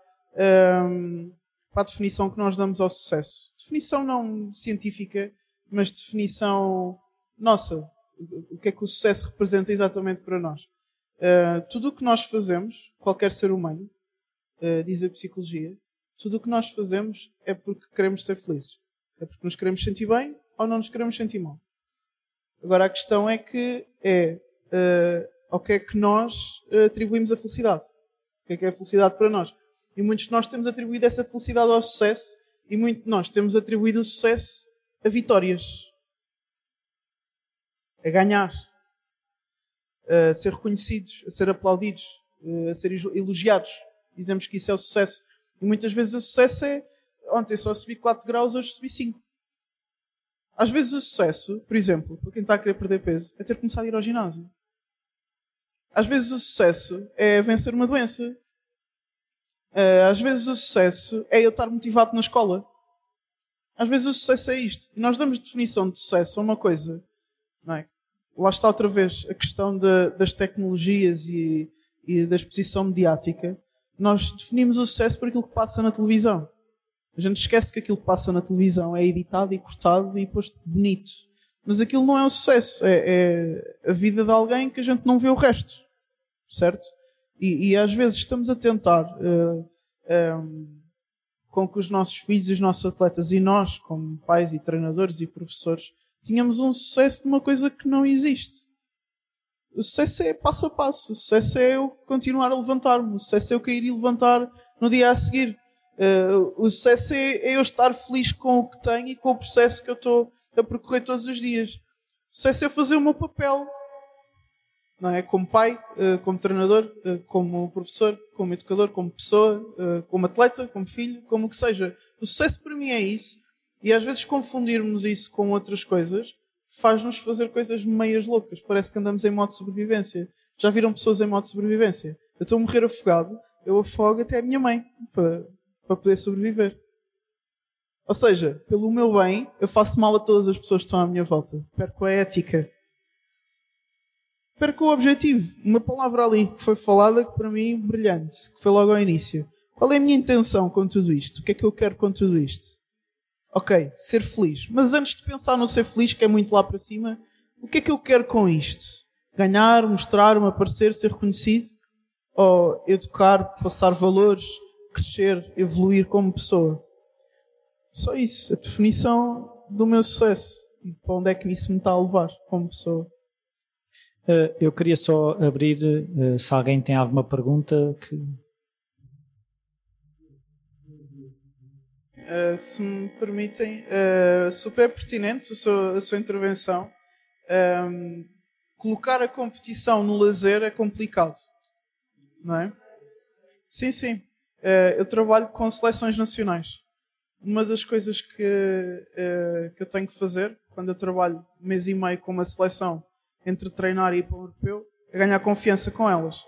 um, para a definição que nós damos ao sucesso. Definição não científica, mas definição nossa. O que é que o sucesso representa exatamente para nós? Uh, tudo o que nós fazemos, qualquer ser humano, uh, diz a psicologia, tudo o que nós fazemos é porque queremos ser felizes. É porque nos queremos sentir bem ou não nos queremos sentir mal. Agora a questão é que é uh, ao que é que nós eh, atribuímos a felicidade. O que é que é a felicidade para nós? E muitos de nós temos atribuído essa felicidade ao sucesso e muitos de nós temos atribuído o sucesso a vitórias. A ganhar. A ser reconhecidos, a ser aplaudidos, a ser elogiados. Dizemos que isso é o sucesso. E muitas vezes o sucesso é ontem só subi 4 graus, hoje subi 5. Às vezes o sucesso, por exemplo, para quem está a querer perder peso, é ter começado a ir ao ginásio. Às vezes o sucesso é vencer uma doença. Eh, às vezes o sucesso é eu estar motivado na escola. Às vezes o sucesso é isto. E nós damos definição de sucesso a uma coisa. É? Lá está outra vez a questão de, das tecnologias e, e da exposição mediática. Nós definimos o sucesso por aquilo que passa na televisão. A gente esquece que aquilo que passa na televisão é editado e cortado e posto bonito. Mas aquilo não é o sucesso. É, é a vida de alguém que a gente não vê o resto certo? E, e às vezes estamos a tentar uh, um, ehm, com que os nossos filhos os nossos atletas e nós, como pais e treinadores e professores, tínhamos um sucesso de uma coisa que não existe. O sucesso é passo a passo. O sucesso é eu continuar a levantar-me. O sucesso é eu cair e levantar no dia a seguir. Uh, o sucesso é, é, eu estar feliz com o que tenho e com o processo que eu estou a percorrer todos os dias. O sucesso é fazer o meu papel. Não é? Como pai, uh, como treinador, uh, como professor, como educador, como pessoa, como atleta, como filho, como o que seja. O sucesso para mim é isso. E às vezes confundirmos isso com outras coisas faz-nos fazer coisas meias loucas. Parece que andamos em modo de sobrevivência. Já viram pessoas em modo de sobrevivência? Eu estou a morrer afogado, eu afogo até a minha mãe para poder sobreviver. Ou seja, pelo meu bem, eu faço mal a todas as pessoas que estão à minha volta. Perco a ética. Perco o objetivo. Uma palavra ali que foi falada que para mim brilhante, que foi logo ao início. Qual é a minha intenção com tudo isto? O que é que eu quero com tudo isto? Ok, ser feliz. Mas antes de pensar no ser feliz, que é muito lá para cima, o que é que eu quero com isto? Ganhar, mostrar-me, aparecer, ser reconhecido? Ou educar, passar valores, crescer, evoluir como pessoa? Só isso. A definição do meu sucesso. E para onde é que isso me está a levar como pessoa?
Eh, eu queria só abrir, eh, se alguém tem alguma pergunta que
Uh, se me permitem, uh, super pertinente a sua, a sua intervenção. Um, ehm, colocar a competição no lazer é complicado, não é? Sim, sim. Uh, eu trabalho com seleções nacionais. Uma das coisas que, que eu tenho que fazer quando eu trabalho mês e meio com uma seleção entre treinar e ir para o europeu é ganhar confiança com elas.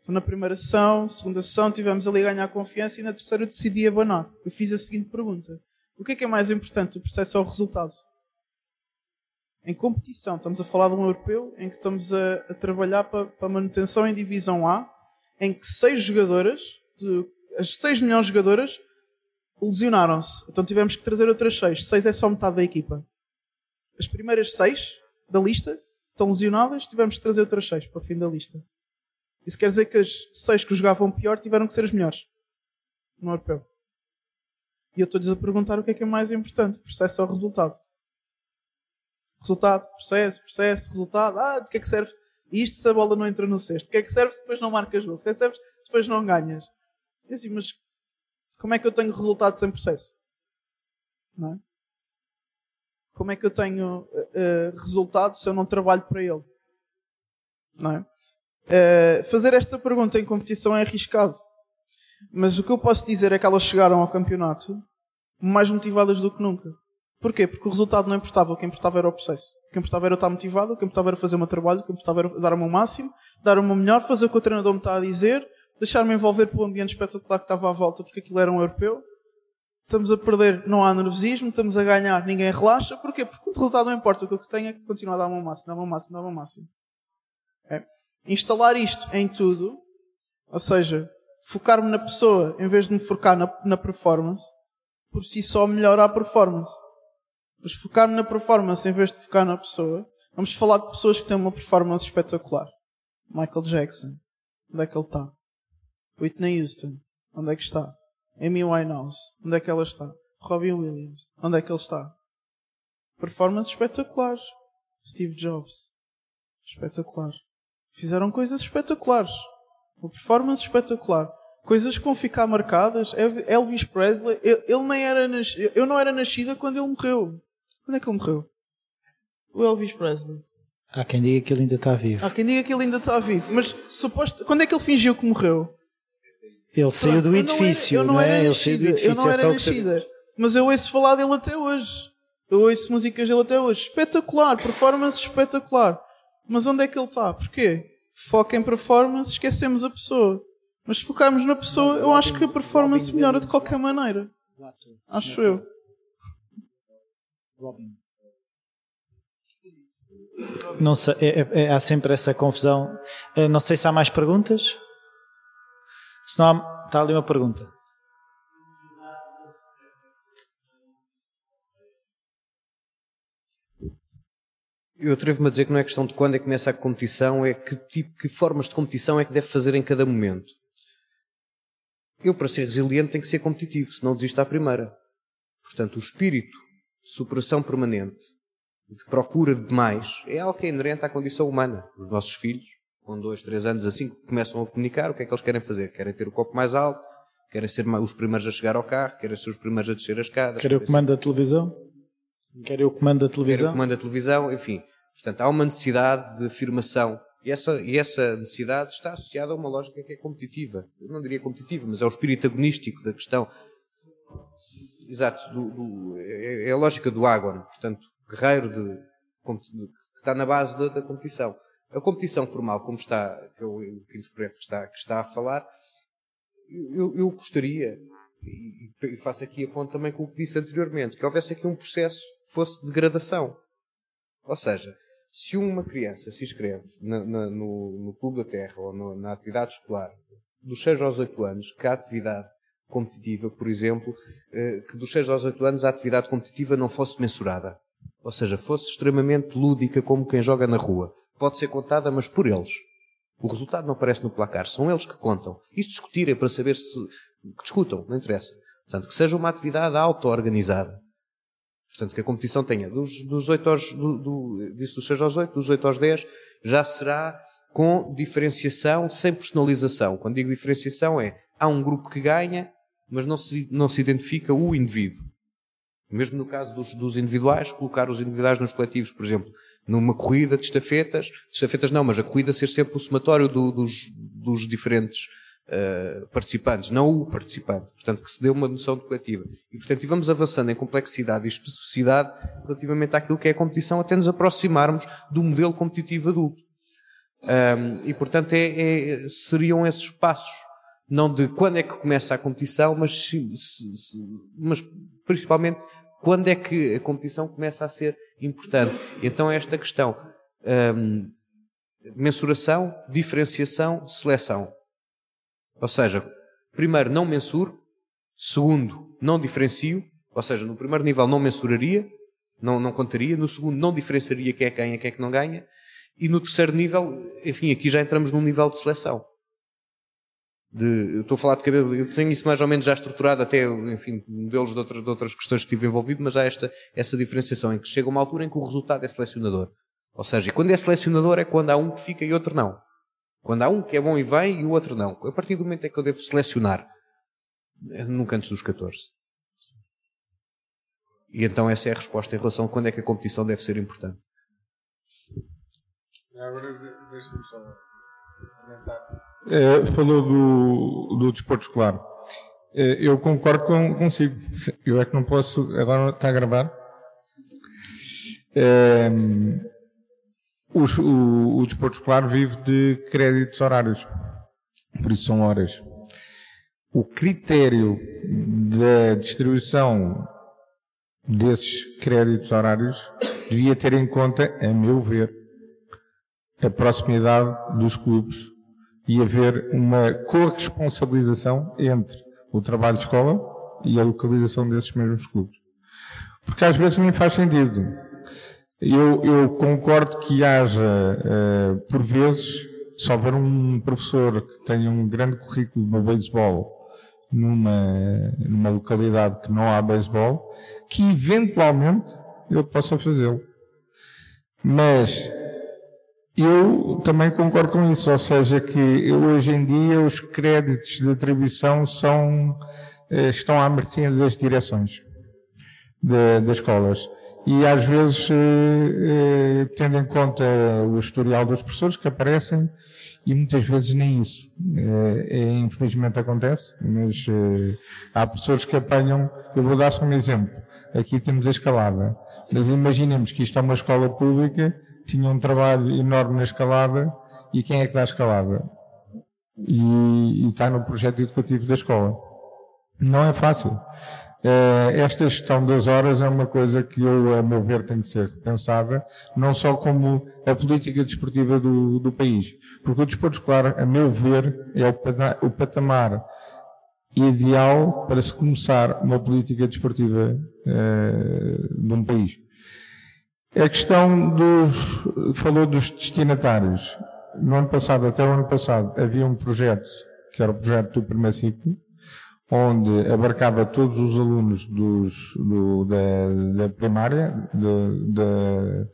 Então, na primeira sessão, segunda sessão, tivemos ali a ganhar confiança e na terceira decidi abanar. Eu fiz a seguinte pergunta: O que é que é mais importante, o processo ou o resultado? Em competição, estamos a falar de um europeu em que estamos a, a trabalhar para, para manutenção em divisão A, em que seis jogadoras, de, as seis melhores jogadoras, lesionaram-se. Então tivemos que trazer outras seis. Seis é só metade da equipa. As primeiras seis da lista estão lesionadas, tivemos que trazer outras seis para o fim da lista. Isso quer dizer que as seis que jogavam pior tiveram que ser as melhores no europeu. E eu estou-lhes a perguntar o que é que é mais importante: processo ou resultado? Resultado, processo, processo, resultado. Ah, de que é que serve isto se a bola não entra no cesto? De que é que serve se depois não marcas gols? De que é que serve se depois não ganhas? E assim, mas como é que eu tenho resultado sem processo? Não é? Como é que eu tenho uh, resultado se eu não trabalho para ele? Não é? Uh, fazer esta pergunta em competição é arriscado. Mas o que eu posso dizer é que elas chegaram ao campeonato mais motivadas do que nunca. Porquê? Porque o resultado não importava, o que importava era o processo. O que importava era estar motivado, o que importava era fazer o meu trabalho, o que importava era dar o meu máximo, dar o meu melhor, fazer o que o treinador me está a dizer, deixar-me envolver pelo ambiente espetacular que estava à volta, porque aquilo era um europeu. Estamos a perder, não há nervosismo, estamos a ganhar, ninguém relaxa. Porquê? Porque o resultado não importa, o que eu tenho é que continuar a dar o meu máximo, dar o meu máximo, dar o meu máximo. É instalar isto em tudo, ou seja, focar-me na pessoa em vez de me focar na, na performance, por si só melhora a performance. Mas focar-me na performance em vez de focar na pessoa, vamos falar de pessoas que têm uma performance espetacular. Michael Jackson, onde é que ele está? Whitney Houston, onde é que está? Amy Winehouse, onde é que ela está? Robbie Williams, onde é que ele está? Performances espetaculares. Steve Jobs, espetacular. Fizeram coisas espetaculares. Uma performance espetacular. Coisas que vão ficar marcadas. Elvis Presley, ele nem era nascido, eu não era nascida quando ele morreu. Quando é que ele morreu? O Elvis Presley.
Há quem diga que ele ainda está vivo.
Há quem diga que ele ainda está vivo. Mas suposto, quando é que ele fingiu que morreu?
Ele saiu do edifício, não, era, não
é?
Ele saiu do edifício.
Eu não é era nascida. Mas eu ouço falar dele até hoje. Eu ouço músicas dele até hoje. Espetacular, performance espetacular. Mas onde é que ele está? Porquê? Foca em performance, esquecemos a pessoa. Mas se focarmos na pessoa, eu acho que a performance melhora de qualquer maneira. Acho eu.
Não sei, é, é, é, há sempre essa confusão. Eh, não sei se há mais perguntas. Se não há, está ali uma pergunta.
Eu atrevo-me a dizer que não é questão de quando é que começa a competição, é que tipo, que formas de competição é que deve fazer em cada momento. Eu, para ser resiliente, tenho que ser competitivo, senão desisto à primeira. Portanto, o espírito de superação permanente de procura de mais, é algo que é inerente à condição humana. Os nossos filhos, com dois, três anos assim, começam a comunicar o que é que eles querem fazer. Querem ter o copo mais alto, querem ser os primeiros a chegar ao carro, querem ser os primeiros a descer as escadas.
Querem o comando da televisão? Querem o comando da televisão?
Querem o comando da televisão, enfim. Portanto, há uma necessidade de afirmação. E essa, e essa necessidade está associada a uma lógica que é competitiva. Eu não diria competitiva, mas é o espírito agonístico da questão. Exato. Do, do, é, é, a lógica do Agon. Portanto, guerreiro de, que está na base da, da competição. A competição formal, como está, que eu, eu que interpreto que está, que está a falar, eu, eu gostaria, e faço aqui a ponto também com o que disse anteriormente, que houvesse aqui um processo que fosse de degradação. Ou seja, se uma criança se inscreve na, na, no, no Clube da Terra ou no, na atividade escolar dos 6 aos 8 anos, que a atividade competitiva, por exemplo, eh, que dos 6 aos 8 anos a atividade competitiva não fosse mensurada. Ou seja, fosse extremamente lúdica como quem joga na rua. Pode ser contada, mas por eles. O resultado não aparece no placar, são eles que contam. E se discutirem para saber se. que discutam, não interessa. Portanto, que seja uma atividade auto-organizada. Portanto, que a competição tenha dos, dos 8 aos, do, do, dos 6 aos 8, dos 8 aos 10, já será com diferenciação, sem personalização. Quando digo diferenciação é, há um grupo que ganha, mas não se, não se identifica o indivíduo. Mesmo no caso dos, dos individuais, colocar os individuais nos coletivos, por exemplo, numa corrida de estafetas, de estafetas não, mas a corrida ser sempre o somatório do, dos, dos diferentes uh, participantes, não o participante. Portanto, que se dê uma noção de coletiva. E, portanto, e vamos avançando em complexidade e especificidade relativamente àquilo que é a competição, até nos aproximarmos do modelo competitivo adulto. Um, e, portanto, é, é, seriam esses passos. Não de quando é que começa a competição, mas, se, se, se, mas principalmente quando é que a competição começa a ser importante. Então, esta questão. Um, mensuração, diferenciação, seleção. Ou seja, primeiro não mensuro, segundo não diferencio, ou seja, no primeiro nível não mensuraria, não, não contaria, no segundo não diferenciaria quem é que ganha, quem é que não ganha, e no terceiro nível, enfim, aqui já entramos num nível de seleção. De, eu estou a falar de cabeça, eu tenho isso mais ou menos já estruturado, até, enfim, modelos de outras, de outras questões que estive envolvido, mas há esta, essa diferenciação em que chega uma altura em que o resultado é selecionador. Ou seja, quando é selecionador é quando há um que fica e outro não. Quando há um que é bom e vem e o outro não. A partir do momento em que eu devo selecionar, é nunca antes dos 14. E então essa é a resposta em relação a quando é que a competição deve ser importante.
Agora deixa-me só é, falou do, do desporto escolar. É, eu concordo com, consigo. Eu é que não posso. Agora está a gravar. É, o, o, o desporto escolar vive de créditos horários. Por isso são horas. O critério da distribuição desses créditos horários devia ter em conta, a meu ver, a proximidade dos clubes e haver uma corresponsabilização entre o trabalho de escola e a localização desses mesmos clubes. Porque às vezes nem faz sentido. Eu, eu concordo que haja, uh, por vezes, se houver um professor que tenha um grande currículo no beisebol numa, numa localidade que não há beisebol, que eventualmente ele possa fazê-lo. Mas eu também concordo com isso, ou seja, que hoje em dia os créditos de atribuição são, eh, estão à mercê das direções das escolas. E às vezes, eh, eh, tendo em conta o historial dos professores que aparecem, e muitas vezes nem isso. Infelizmente acontece, mas há professores que apanham, eu vou dar só um exemplo. Aqui temos a escalada. Mas imaginemos que isto é uma escola pública tinha um trabalho enorme na escalada e quem é que dá a escalada? E, e está no projeto educativo da escola. Não é fácil. Uh, esta gestão das horas é uma coisa que eu, a meu ver, tem que ser pensada, não só como a política desportiva do, do país. Porque o desporto escolar, a meu ver, é o, patamar ideal para se começar uma política desportiva uh, de um país. A questão dos, falou dos destinatários. No ano passado, até o ano passado, havia um projeto, que era o projeto do primeiro ciclo, onde abarcava todos os alunos dos, do, da, da, primária, da,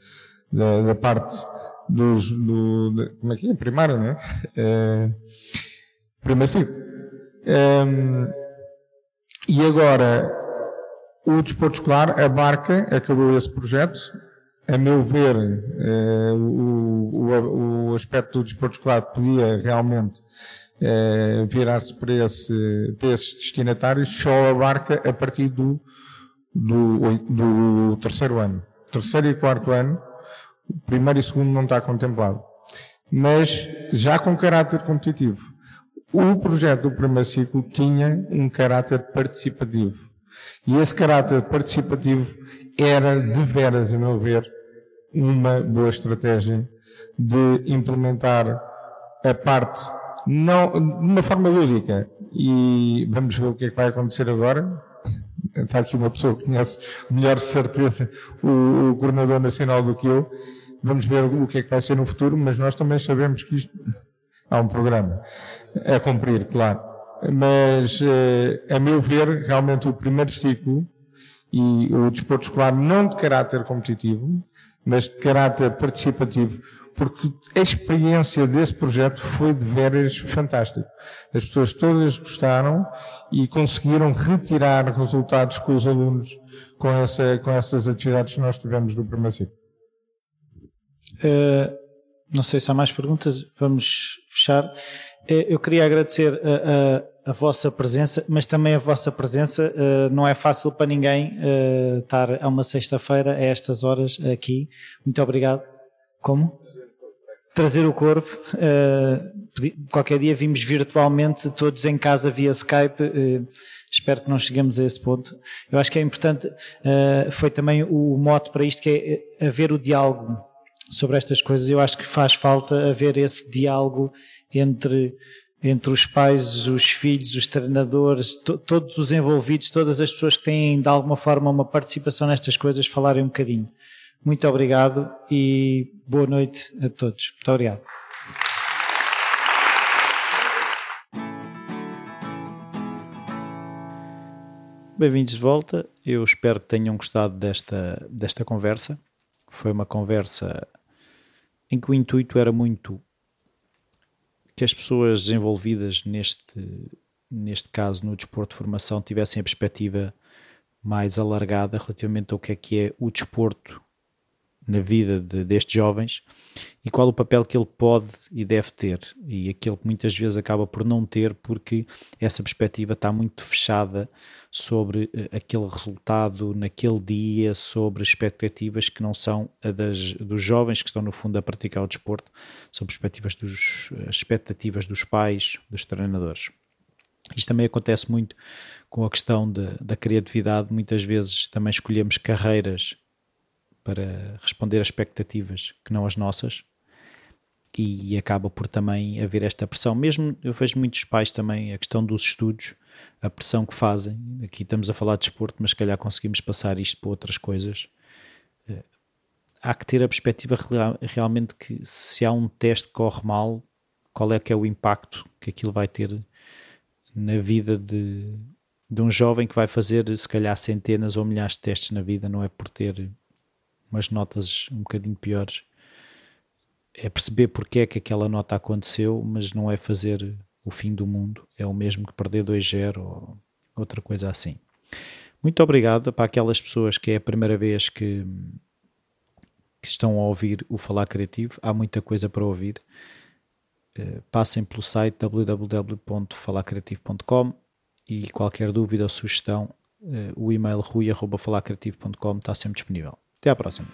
da, da, parte dos, do, de, como é que é? Primária, não é? é primeiro ciclo. Um, e agora, o desporto escolar abarca, acabou esse projeto, a meu ver, eh, o, o, o, aspecto do desporto escolar podia realmente eh, virar-se para, esse, esses destinatários, só abarca a partir do, do, do terceiro ano. Terceiro e quarto ano, primeiro e segundo não está contemplado. Mas já com caráter competitivo. O projeto do primeiro ciclo tinha um caráter participativo. E esse caráter participativo era, de veras, a meu ver, uma boa estratégia de implementar a parte não, de uma forma lúdica. E vamos ver o que é que vai acontecer agora. Está aqui uma pessoa que conhece melhor certeza o, o coordenador nacional do que eu. Vamos ver o que é que vai ser no futuro, mas nós também sabemos que isto há um programa a cumprir, claro. Mas, eh, a meu ver, realmente o primeiro ciclo e o desporto escolar não de caráter competitivo, mas de caráter participativo, porque a experiência desse projeto foi de veras fantástica. As pessoas todas gostaram e conseguiram retirar resultados com os alunos com, essa, com essas atividades que nós tivemos primeiro ciclo.
Uh, não sei se há mais perguntas, vamos fechar. Eh, eu queria agradecer a, a, vossa presença, mas também a vossa presença. Uh, não é fácil para ninguém uh, estar a uma sexta-feira, a estas horas, aqui. Muito obrigado. Como? Trazer o corpo. Uh, qualquer dia vimos virtualmente, todos em casa via Skype. espero que não cheguemos a esse ponto. Eu acho que é importante, foi também o mote para isto, que é haver o diálogo sobre estas coisas. Eu acho que faz falta haver esse diálogo entre, entre os pais, os filhos, os treinadores, to, todos os envolvidos, todas as pessoas que têm de alguma forma uma participação nestas coisas, falarem um bocadinho. Muito obrigado e boa noite a todos. Muito obrigado. Bem-vindos de volta. Eu espero que tenham gostado desta, desta conversa. Foi uma conversa em que o intuito era muito que as pessoas envolvidas neste, neste caso no desporto de formação tivessem a perspectiva mais alargada relativamente ao que é que é o desporto na vida de, destes jovens e qual o papel que ele pode e deve ter e aquele que muitas vezes acaba por não ter porque essa perspectiva está muito fechada sobre eh, aquele resultado naquele dia, sobre expectativas que não são a das, dos jovens que estão no fundo a praticar o desporto, são perspectivas dos, expectativas dos pais, dos treinadores. Isto também acontece muito com a questão de, da criatividade. Muitas vezes também escolhemos carreiras para responder a expectativas que não as nossas e acaba por também haver esta pressão. Mesmo eu vejo muitos pais também a questão dos estudos, a pressão que fazem. Aqui estamos a falar de desporto, mas se calhar conseguimos passar isto para outras coisas. Eh, há que ter a perspectiva realmente que se há um teste que corre mal, qual é que é o impacto que aquilo vai ter na vida de, de um jovem que vai fazer se calhar centenas ou milhares de testes na vida, não é por ter umas notas um bocadinho piores. É perceber porque é que aquela nota aconteceu, mas não é fazer o fim do mundo. É o mesmo que perder 2-0 ou outra coisa assim. Muito obrigado para aquelas pessoas que é a primeira vez que, que estão a ouvir o Falar Criativo. Há muita coisa para ouvir. Uh, passem pelo site www.falarcreativo.com e qualquer dúvida ou sugestão, uh, o e-mail rui.falarcreativo.com está sempre disponível. Até à próxima.